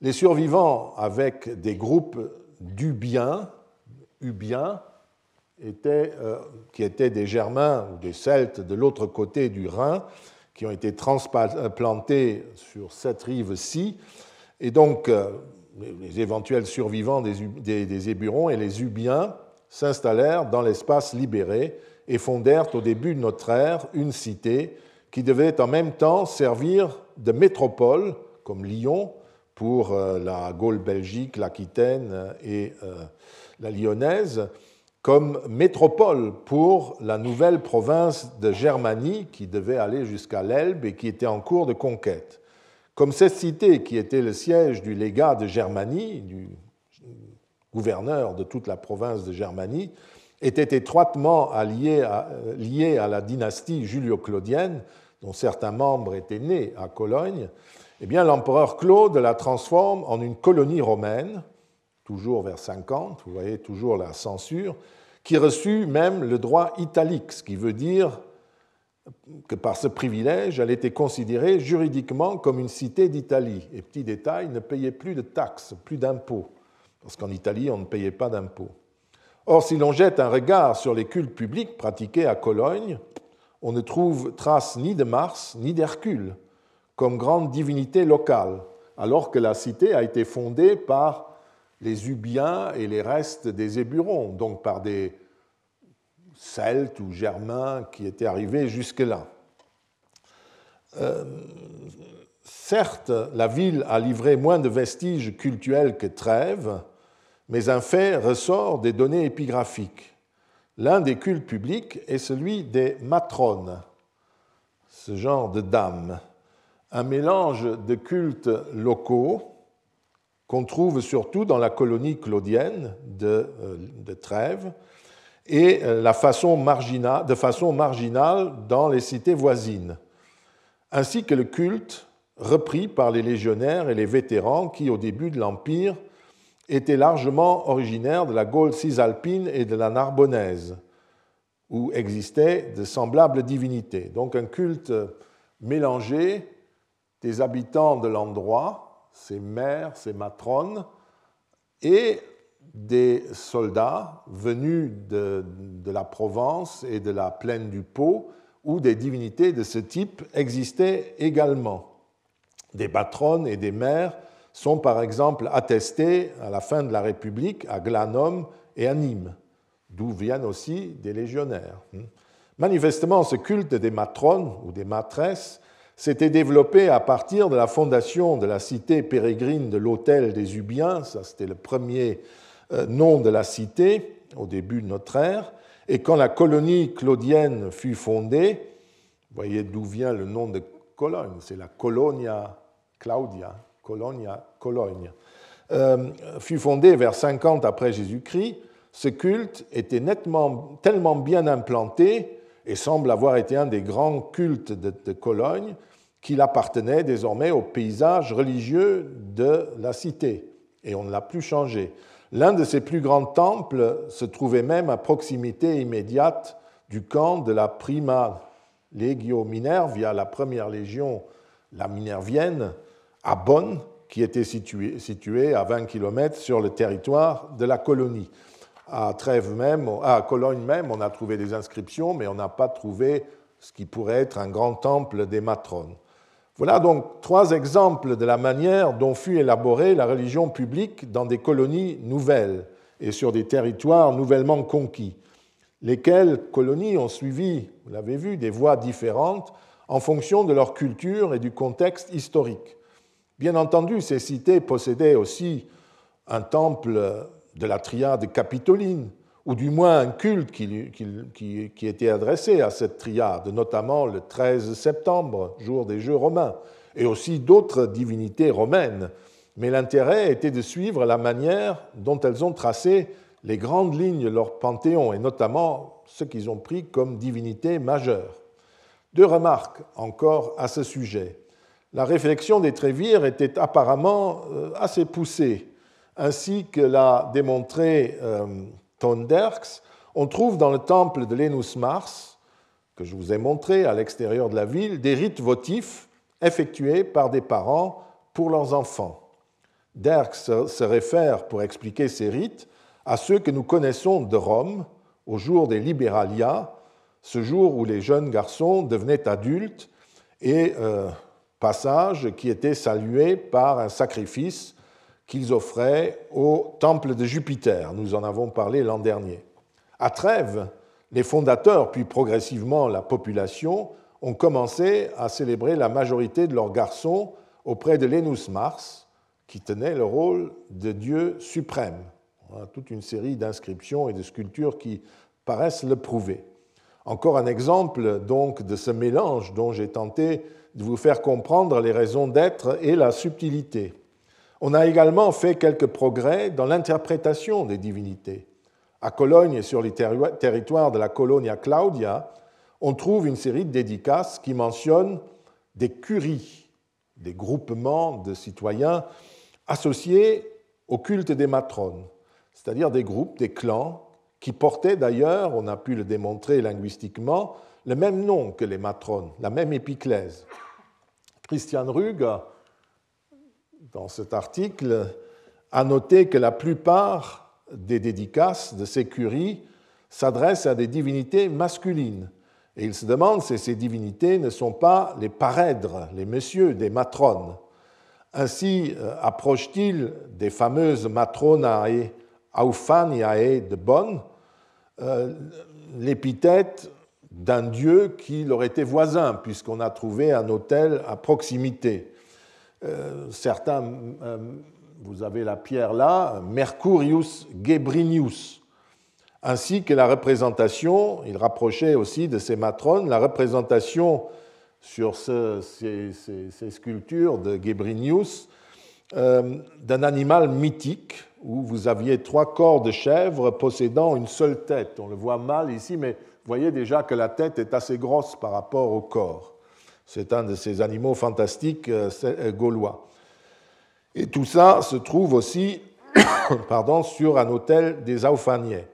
Les survivants, avec des groupes d'Ubiens, Ubiens étaient, euh, qui étaient des Germains ou des Celtes de l'autre côté du Rhin, qui ont été transplantés sur cette rive-ci, et donc euh, les éventuels survivants des, Éburons et les Ubiens s'installèrent dans l'espace libéré et fondèrent au début de notre ère une cité qui devait en même temps servir de métropole, comme Lyon, pour euh, la Gaule belgique, l'Aquitaine et euh, la Lyonnaise, comme métropole pour la nouvelle province de Germanie qui devait aller jusqu'à l'Elbe et qui était en cours de conquête. Comme cette cité, qui était le siège du légat de Germanie, du gouverneur de toute la province de Germanie, était étroitement liée à, à la dynastie julio-claudienne, dont certains membres étaient nés à Cologne, eh bien l'empereur Claude la transforme en une colonie romaine, toujours vers 50, vous voyez toujours la censure, qui reçut même le droit italique, ce qui veut dire que par ce privilège, elle était considérée juridiquement comme une cité d'Italie. Et petit détail, ne payait plus de taxes, plus d'impôts, parce qu'en Italie, on ne payait pas d'impôts. Or, si l'on jette un regard sur les cultes publics pratiqués à Cologne, on ne trouve trace ni de Mars ni d'Hercule comme grande divinité locale, alors que la cité a été fondée par les Ubiens et les restes des Éburons, donc par des Celtes ou Germains qui étaient arrivés jusque-là. Euh, certes, la ville a livré moins de vestiges cultuels que Trèves, mais un fait ressort des données épigraphiques. L'un des cultes publics est celui des matrones, ce genre de dames, un mélange de cultes locaux qu'on trouve surtout dans la colonie claudienne de, euh, Trèves et euh, la façon de façon marginale dans les cités voisines, ainsi que le culte repris par les légionnaires et les vétérans qui, au début de l'Empire, était largement originaire de la Gaule cisalpine et de la Narbonnaise, où existaient de semblables divinités. Donc un culte mélangé des habitants de l'endroit, ces mères, ces matrones, et des soldats venus de, la Provence et de la plaine du Pô, où des divinités de ce type existaient également. Des matrones et des mères sont par exemple attestés à la fin de la République à Glanum et à Nîmes, d'où viennent aussi des légionnaires. Manifestement, ce culte des matrones ou des matresses s'était développé à partir de la fondation de la cité pérégrine de l'hôtel des Ubiens, ça c'était le premier euh, nom de la cité au début de notre ère, et quand la colonie claudienne fut fondée, vous voyez d'où vient le nom de Cologne, c'est la Colonia Claudia, Colonia, Cologne, euh, fut fondée vers 50 après Jésus-Christ, ce culte était nettement, tellement bien implanté et semble avoir été un des grands cultes de, Cologne qu'il appartenait désormais au paysage religieux de la cité, et on ne l'a plus changé. L'un de ses plus grands temples se trouvait même à proximité immédiate du camp de la Prima Legio Minervia, la première légion, la minervienne, à Bonn, qui était situé, à 20 km sur le territoire de la colonie. À Trèves même, à Cologne même, on a trouvé des inscriptions, mais on n'a pas trouvé ce qui pourrait être un grand temple des matrones. Voilà donc trois exemples de la manière dont fut élaborée la religion publique dans des colonies nouvelles et sur des territoires nouvellement conquis, lesquelles colonies ont suivi, vous l'avez vu, des voies différentes en fonction de leur culture et du contexte historique. Bien entendu, ces cités possédaient aussi un temple de la triade capitoline, ou du moins un culte qui, était adressé à cette triade, notamment le 13 septembre, jour des Jeux romains, et aussi d'autres divinités romaines. Mais l'intérêt était de suivre la manière dont elles ont tracé les grandes lignes de leur panthéon, et notamment ce qu'ils ont pris comme divinités majeures. Deux remarques encore à ce sujet la réflexion des Trévires était apparemment euh, assez poussée, ainsi que l'a démontré euh, Tonderks. On trouve dans le temple de Lénus Mars, que je vous ai montré à l'extérieur de la ville, des rites votifs effectués par des parents pour leurs enfants. Derks se réfère, pour expliquer ces rites, à ceux que nous connaissons de Rome, au jour des Liberalia, ce jour où les jeunes garçons devenaient adultes et euh, passage qui était salué par un sacrifice qu'ils offraient au temple de Jupiter. Nous en avons parlé l'an dernier. À Trèves, les fondateurs, puis progressivement la population, ont commencé à célébrer la majorité de leurs garçons auprès de Lénus Mars, qui tenait le rôle de Dieu suprême. toute une série d'inscriptions et de sculptures qui paraissent le prouver. Encore un exemple donc de ce mélange dont j'ai tenté de vous faire comprendre les raisons d'être et la subtilité. On a également fait quelques progrès dans l'interprétation des divinités. À Cologne et sur les territoires de la Colonia Claudia, on trouve une série de dédicaces qui mentionnent des curies, des groupements de citoyens associés au culte des matrones, c'est-à-dire des groupes, des clans, qui portaient d'ailleurs, on a pu le démontrer linguistiquement, le même nom que les matrones, la même épiclèse. Christian Rug, dans cet article, a noté que la plupart des dédicaces de ces curies s'adressent à des divinités masculines. Et il se demande si ces divinités ne sont pas les parèdres, les messieurs des matrones. Ainsi euh, approche-t-il des fameuses matronae aufaniae de Bonn, euh, l'épithète d'un dieu qui leur était voisin, puisqu'on a trouvé un hôtel à proximité. Euh, certains, vous avez la pierre là, Mercurius Gebrinius, ainsi que la représentation, il rapprochait aussi de ces matrones, la représentation sur ces, sculptures de Gebrinius euh, d'un animal mythique où vous aviez trois corps de chèvre possédant une seule tête. On le voit mal ici, mais vous voyez déjà que la tête est assez grosse par rapport au corps. C'est un de ces animaux fantastiques euh, euh, gaulois. Et tout ça se trouve aussi pardon, sur un hôtel des Aufaniers.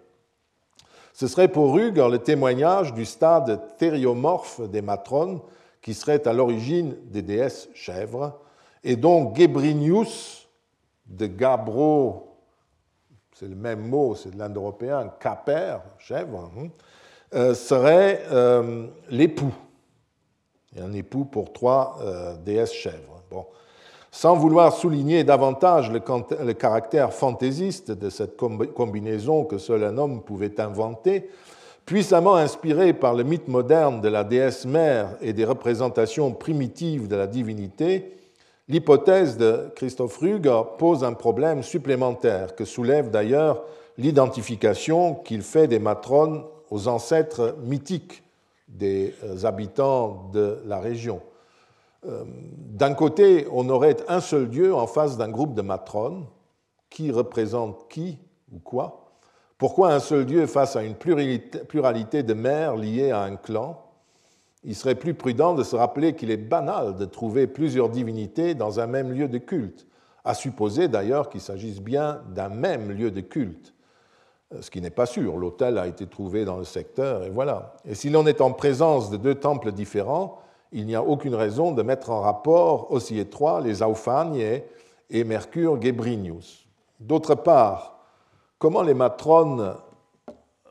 Ce serait pour Ruger le témoignage du stade thériomorphe des matrones qui serait à l'origine des déesses chèvres, et donc Gebrinius de Gabro, c'est le même mot, c'est de l'indo-européen, caper, chèvre, hein, serait euh, l'époux, un époux pour trois euh, déesses chèvres. Sans vouloir souligner davantage le, le caractère fantaisiste de cette combinaison que seul un homme pouvait inventer, Puissamment inspiré par le mythe moderne de la déesse mère et des représentations primitives de la divinité, l'hypothèse de Christophe Rüger pose un problème supplémentaire que soulève d'ailleurs l'identification qu'il fait des matrones aux ancêtres mythiques des euh, habitants de la région. Euh, d'un côté, on aurait un seul dieu en face d'un groupe de matrones. Qui représente qui ou quoi? Pourquoi un seul Dieu face à une pluralité de mères liées à un clan? Il serait plus prudent de se rappeler qu'il est banal de trouver plusieurs divinités dans un même lieu de culte, à supposer d'ailleurs qu'il s'agisse bien d'un même lieu de culte, ce qui n'est pas sûr. L'autel a été trouvé dans le secteur, et voilà. Et si l'on est en présence de deux temples différents, il n'y a aucune raison de mettre en rapport aussi étroit les Aufaniae et Mercure Gebrinius. D'autre part, Comment les matrones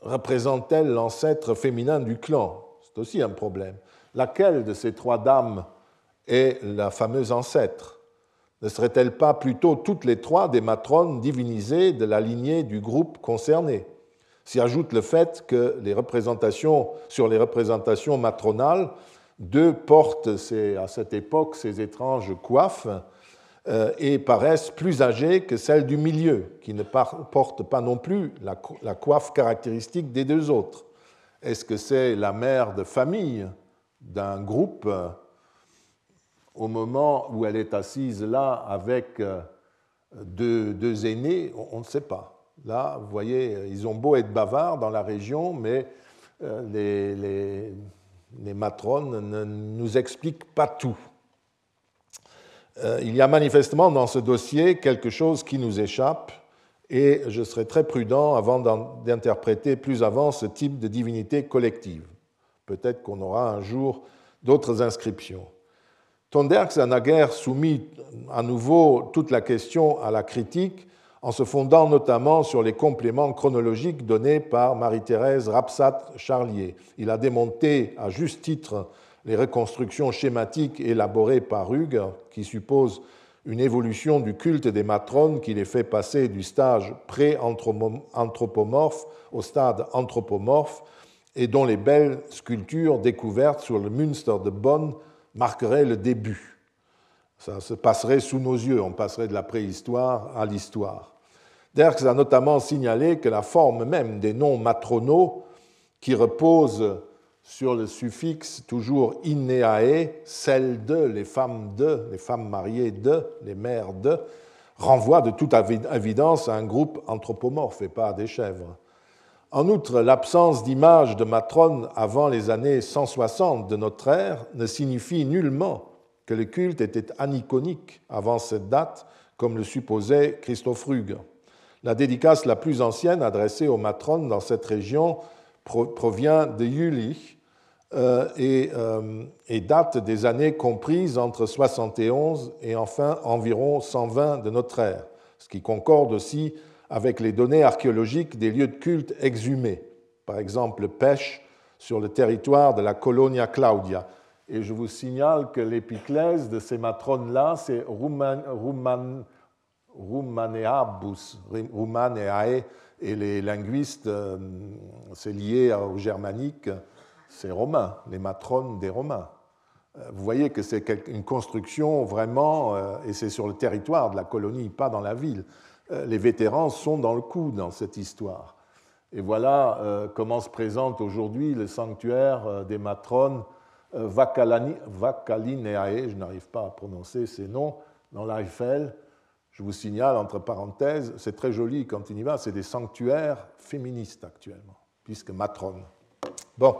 représentent-elles l'ancêtre féminin du clan? C'est aussi un problème. Laquelle de ces trois dames est la fameuse ancêtre? Ne seraient-elles pas plutôt toutes les trois des matrones divinisées de la lignée du groupe concerné? S'y ajoute le fait que les représentations, sur les représentations matronales, deux portent à cette époque ces étranges coiffes euh, et paraissent plus âgées que celles du milieu, qui ne portent pas non plus la coiffe caractéristique des deux autres. Est-ce que c'est la mère de famille d'un groupe au moment où elle est assise là avec euh, deux, aînés On ne sait pas. Là, vous voyez, ils ont beau être bavards dans la région, mais les, les matrones ne nous expliquent pas tout. Euh, il y a manifestement dans ce dossier quelque chose qui nous échappe et je serai très prudent avant d'interpréter plus avant ce type de divinité collective. Peut-être qu'on aura un jour d'autres inscriptions. Tonderx a naguère soumis à nouveau toute la question à la critique en se fondant notamment sur les compléments chronologiques donnés par Marie-Thérèse Rapsat-Charlier. Il a démonté à juste titre les reconstructions schématiques élaborées par Hugues, qui supposent une évolution du culte des matrones qui les fait passer du stage pré-anthropomorphe au stade anthropomorphe, et dont les belles sculptures découvertes sur le Münster de Bonn marqueraient le début. Ça se passerait sous nos yeux, on passerait de la préhistoire à l'histoire. Derks a notamment signalé que la forme même des noms matronaux, qui reposent sur le suffixe toujours ineae, celle de, les femmes de, les femmes mariées de, les mères de, renvoie de toute évidence à un groupe anthropomorphe et pas à des chèvres. En outre, l'absence d'image de matrone avant les années 160 de notre ère ne signifie nullement que le culte était aniconique avant cette date, comme le supposait Christophe Ruge. La dédicace la plus ancienne adressée aux matrones dans cette région provient de Jülich euh, euh, et, date des années comprises entre 71 et enfin environ 120 de notre ère, ce qui concorde aussi avec les données archéologiques des lieux de culte exhumés, par exemple pêche sur le territoire de la Colonia Claudia. Et je vous signale que l'épiclèse de ces matrones-là, c'est Ruman, Ruman, Rumaneae, et les linguistes, euh, c'est lié au germanique, c'est romain, les matrones des Romains. Euh, vous voyez que c'est une construction vraiment, euh, et c'est sur le territoire de la colonie, pas dans la ville. Les vétérans sont dans le coup dans cette histoire. Et voilà comment se présente aujourd'hui le sanctuaire des matrones Vacalineae, je n'arrive pas à prononcer ces noms, dans l'Eiffel, je vous signale, entre parenthèses, c'est très joli quand on y va, c'est des sanctuaires féministes actuellement, puisque matrone. Bon.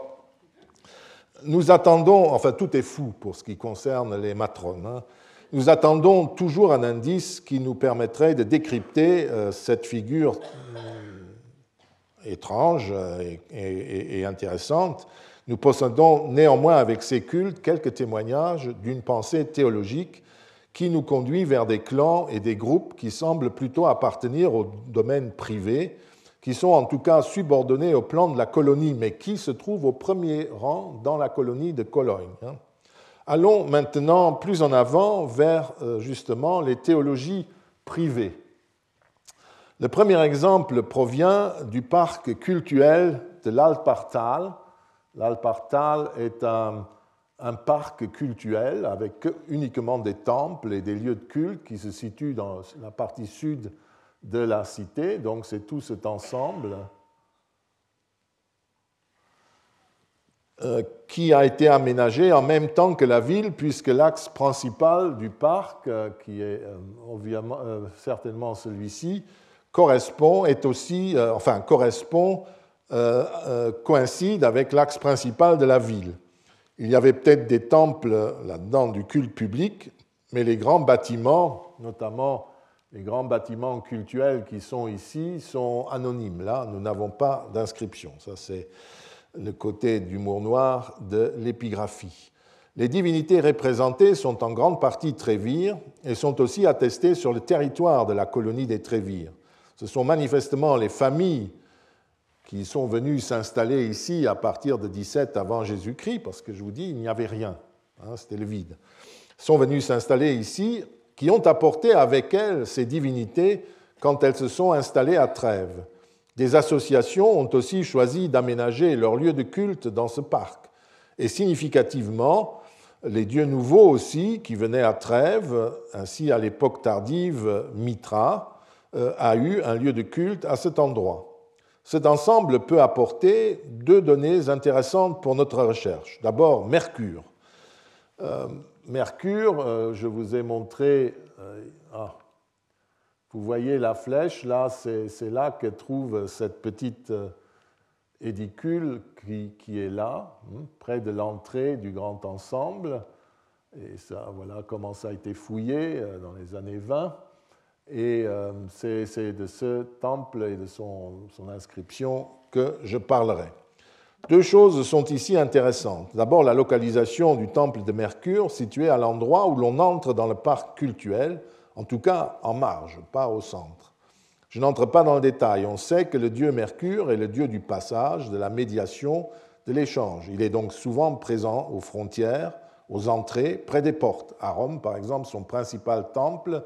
Nous attendons, enfin tout est fou pour ce qui concerne les matrones, hein. Nous attendons toujours un indice qui nous permettrait de décrypter euh, cette figure euh, étrange et, et intéressante. Nous possédons néanmoins avec ces cultes quelques témoignages d'une pensée théologique qui nous conduit vers des clans et des groupes qui semblent plutôt appartenir au domaine privé, qui sont en tout cas subordonnés au plan de la colonie, mais qui se trouvent au premier rang dans la colonie de Cologne. Allons maintenant plus en avant vers euh, justement les théologies privées. Le premier exemple provient du parc cultuel de l'Alpartal. L'Alpartal est un un parc cultuel avec uniquement des temples et des lieux de culte qui se situent dans la partie sud de la cité. Donc c'est tout cet ensemble qui a été aménagé en même temps que la ville, puisque l'axe principal du parc, euh, qui est euh, certainement celui-ci, correspond, est aussi, enfin correspond, coïncide avec l'axe principal de la ville. Il y avait peut-être des temples là-dedans du culte public, mais les grands bâtiments, notamment les grands bâtiments cultuels qui sont ici, sont anonymes. Là, nous n'avons pas d'inscription. Ça, c'est le côté d'humour noir de l'épigraphie. Les divinités représentées sont en grande partie trévires et sont aussi attestées sur le territoire de la colonie des trévires. Ce sont manifestement les familles qui sont venus s'installer ici à partir de 17 avant Jésus-Christ, parce que je vous dis, il n'y avait rien, hein, c'était le vide, sont venus s'installer ici, qui ont apporté avec elles ces divinités quand elles se sont installées à Trèves. Des associations ont aussi choisi d'aménager leur lieu de culte dans ce parc. Et significativement, les dieux nouveaux aussi, qui venaient à Trèves, ainsi à l'époque tardive, Mitra, euh, a eu un lieu de culte à cet endroit. Cet ensemble peut apporter deux données intéressantes pour notre recherche. D'abord, Mercure. Euh, Mercure, euh, je vous ai montré, ah, vous voyez la flèche, là, c'est là que trouve cette petite édicule qui, est là, hein, près de l'entrée du grand ensemble. Et ça, voilà comment ça a été fouillé dans les années 20. Et euh, c'est de ce temple et de son, inscription que je parlerai. Deux choses sont ici intéressantes. D'abord, la localisation du temple de Mercure, situé à l'endroit où l'on entre dans le parc cultuel, en tout cas en marge, pas au centre. Je n'entre pas dans le détail. On sait que le dieu Mercure est le dieu du passage, de la médiation, de l'échange. Il est donc souvent présent aux frontières, aux entrées, près des portes. À Rome, par exemple, son principal temple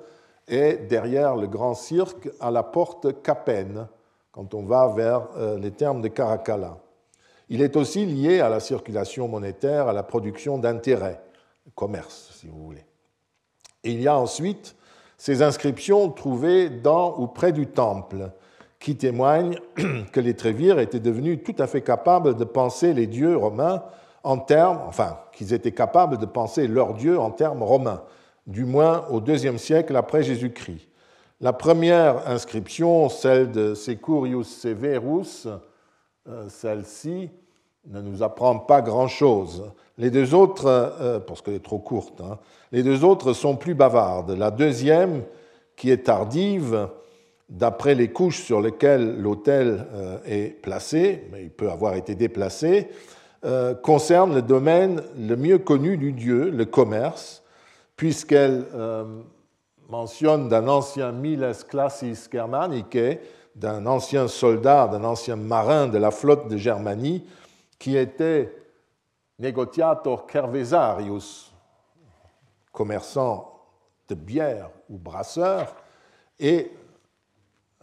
et derrière le grand cirque à la porte Capène, quand on va vers euh, les termes de Caracalla. Il est aussi lié à la circulation monétaire, à la production d'intérêts, commerce, si vous voulez. Et il y a ensuite ces inscriptions trouvées dans ou près du temple, qui témoignent que les Trévires étaient devenus tout à fait capables de penser les dieux romains en termes, enfin, qu'ils étaient capables de penser leurs dieux en termes romains, du moins au deuxième siècle après Jésus-Christ. La première inscription, celle de Securius Severus, euh, celle-ci, ne nous apprend pas grand-chose. Les deux autres, euh, parce qu'elle est trop courte, hein, les deux autres sont plus bavardes. La deuxième, qui est tardive, d'après les couches sur lesquelles l'autel euh, est placé, mais il peut avoir été déplacé, euh, concerne le domaine le mieux connu du dieu, le commerce, puisqu'elle mentionne d'un ancien miles classis germanique, d'un ancien soldat, d'un ancien marin de la flotte de Germanie, qui était negotiator cervesarius, commerçant de bière ou brasseur, et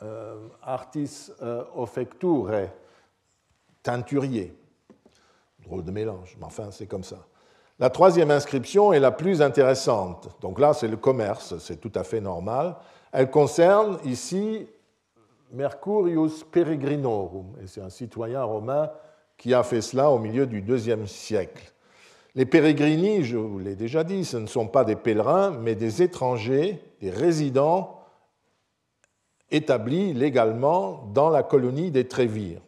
euh, artis euh, teinturier. Drôle de mélange, mais enfin c'est comme ça. La troisième inscription est la plus intéressante. Donc là, c'est le commerce, c'est tout à fait normal. Elle concerne ici Mercurius Peregrinorum, et c'est un citoyen romain qui a fait cela au milieu du deuxième siècle. Les pérégrini, je vous l'ai déjà dit, ce ne sont pas des pèlerins, mais des étrangers, des résidents établis légalement dans la colonie des Trévires.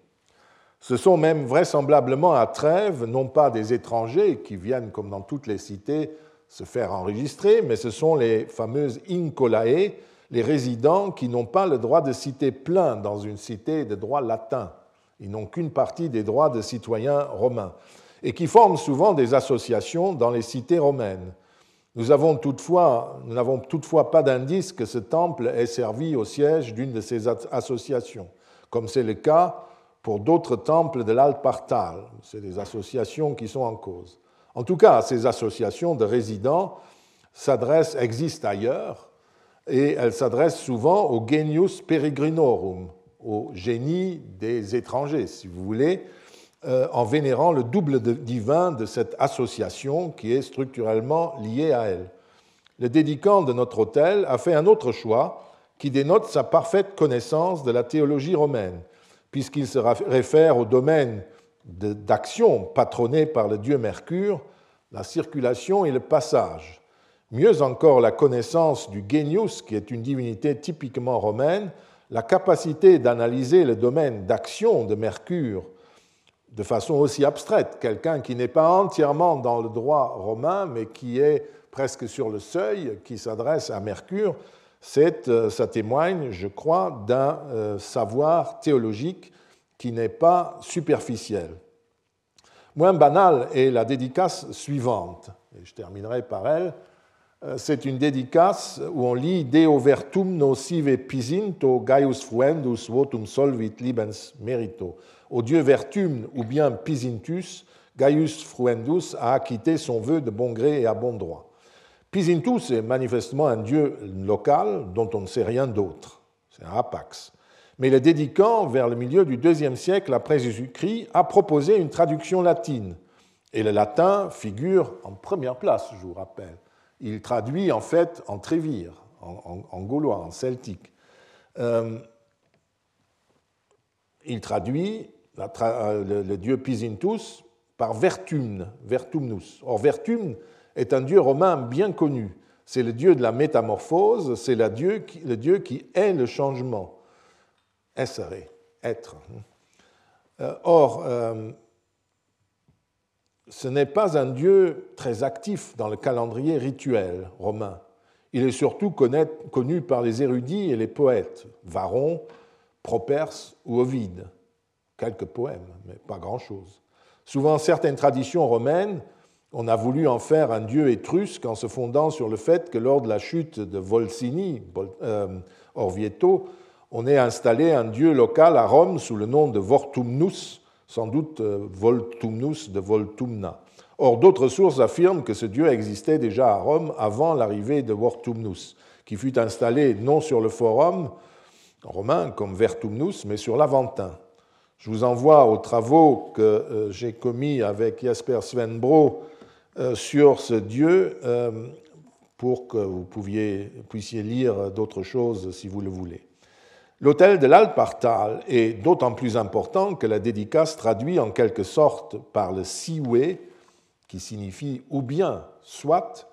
Ce sont même vraisemblablement à Trèves, non pas des étrangers qui viennent, comme dans toutes les cités, se faire enregistrer, mais ce sont les fameuses incolae, les résidents qui n'ont pas le droit de citer plein dans une cité de droit latin. Ils n'ont qu'une partie des droits de citoyens romains et qui forment souvent des associations dans les cités romaines. Nous n'avons toutefois, pas d'indice que ce temple ait servi au siège d'une de ces associations, comme c'est le cas pour d'autres temples de l'Alpartal. C'est des associations qui sont en cause. En tout cas, ces associations de résidents existent ailleurs et elles s'adressent souvent au genius peregrinorum, au génie des étrangers, si vous voulez, euh, en vénérant le double divin de cette association qui est structurellement liée à elle. Le dédicant de notre hôtel a fait un autre choix qui dénote sa parfaite connaissance de la théologie romaine, puisqu'il se réfère au domaine d'action patronné par le dieu Mercure, la circulation et le passage. Mieux encore, la connaissance du genius, qui est une divinité typiquement romaine, la capacité d'analyser le domaine d'action de Mercure de façon aussi abstraite, quelqu'un qui n'est pas entièrement dans le droit romain, mais qui est presque sur le seuil, qui s'adresse à Mercure, euh, ça témoigne, je crois, d'un euh, savoir théologique qui n'est pas superficiel. Moins banale est la dédicace suivante, et je terminerai par elle. Euh, c'est une dédicace où on lit Deo vertum nocive pisinto Gaius fruendus votum solvit libens merito. Au dieu vertum ou bien pisintus, Gaius fruendus a acquitté son vœu de bon gré et à bon droit. Pisintus est manifestement un dieu local dont on ne sait rien d'autre. C'est un apax. Mais le dédicant, vers le milieu du deuxième siècle après Jésus-Christ, a proposé une traduction latine. Et le latin figure en première place, je vous rappelle il traduit en fait en trévire, en, gaulois, en celtique. Euh, il traduit euh, le, dieu Pisintus par Vertumne, Vertumnus. Or, Vertumne est un dieu romain bien connu. C'est le dieu de la métamorphose, c'est le dieu, qui, est le changement. Essere, être. Euh, or, ce n'est pas un dieu très actif dans le calendrier rituel romain. Il est surtout connu par les érudits et les poètes, Varron, Properce ou Ovide. Quelques poèmes, mais pas grand-chose. Souvent, certaines traditions romaines, on a voulu en faire un dieu étrusque en se fondant sur le fait que lors de la chute de Volsini, euh, Orvieto, on ait installé un dieu local à Rome sous le nom de Vortumnus, sans doute euh, Voltumnus de Voltumna. Or, d'autres sources affirment que ce dieu existait déjà à Rome avant l'arrivée de Vortumnus, qui fut installé non sur le forum romain comme Vertumnus, mais sur l'Aventin. Je vous envoie aux travaux que euh, j'ai commis avec Jasper Svenbro euh, sur ce dieu pour que vous puissiez lire d'autres choses si vous le voulez. L'autel de l'Alpartal est d'autant plus important que la dédicace traduit en quelque sorte par le siwe, qui signifie ou bien, soit,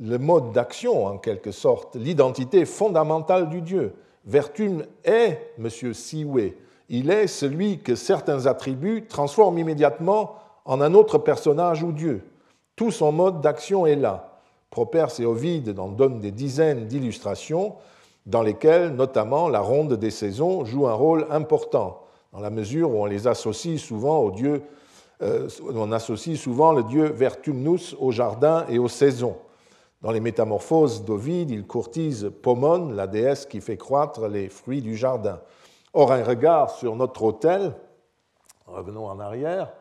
le mode d'action en quelque sorte, l'identité fondamentale du Dieu. Vertum est Monsieur Siwe. Il est celui que certains attributs transforment immédiatement en un autre personnage ou Dieu. Tout son mode d'action est là. Properce et Ovide en donnent des dizaines d'illustrations dans lesquelles notamment la ronde des saisons joue un rôle important, dans la mesure où on les associe souvent au dieu, euh, on associe souvent le dieu Vertumnus au jardin et aux saisons. Dans les métamorphoses d'Ovide, il courtise Pomone, la déesse qui fait croître les fruits du jardin. Or, un regard sur notre autel, revenons en arrière,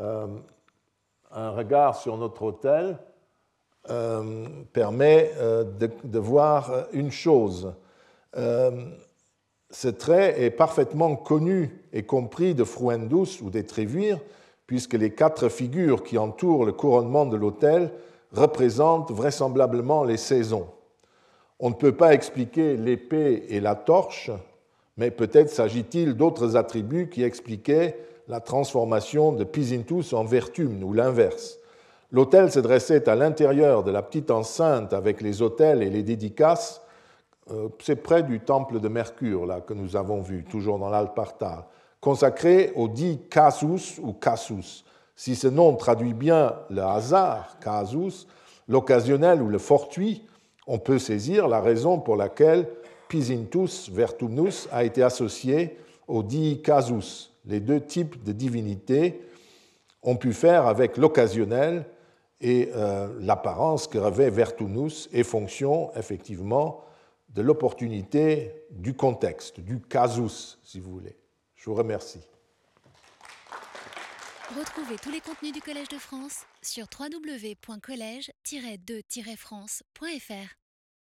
euh, un regard sur notre autel euh, permet euh, de, voir une chose. ce trait est parfaitement connu et compris de Fruendus ou des Trévires, puisque les quatre figures qui entourent le couronnement de l'autel représentent vraisemblablement les saisons. On ne peut pas expliquer l'épée et la torche, mais peut-être s'agit-il d'autres attributs qui expliquaient la transformation de Pisintus en Vertum, ou l'inverse. L'autel se dressait à l'intérieur de la petite enceinte avec les autels et les dédicaces. Euh, c'est près du temple de Mercure, là, que nous avons vu, toujours dans l'Alpartal, consacré au dit casus ou casus. Si ce nom traduit bien le hasard, casus, l'occasionnel ou le fortuit, on peut saisir la raison pour laquelle Pisintus Vertumnus a été associé au dit casus. Les deux types de divinités ont pu faire avec l'occasionnel et euh, l'apparence que revêt Vertumnus est fonction effectivement de l'opportunité du contexte, du casus, si vous voulez. Je vous remercie. Retrouvez tous les contenus du Collège de France sur www.colège-2-france.fr.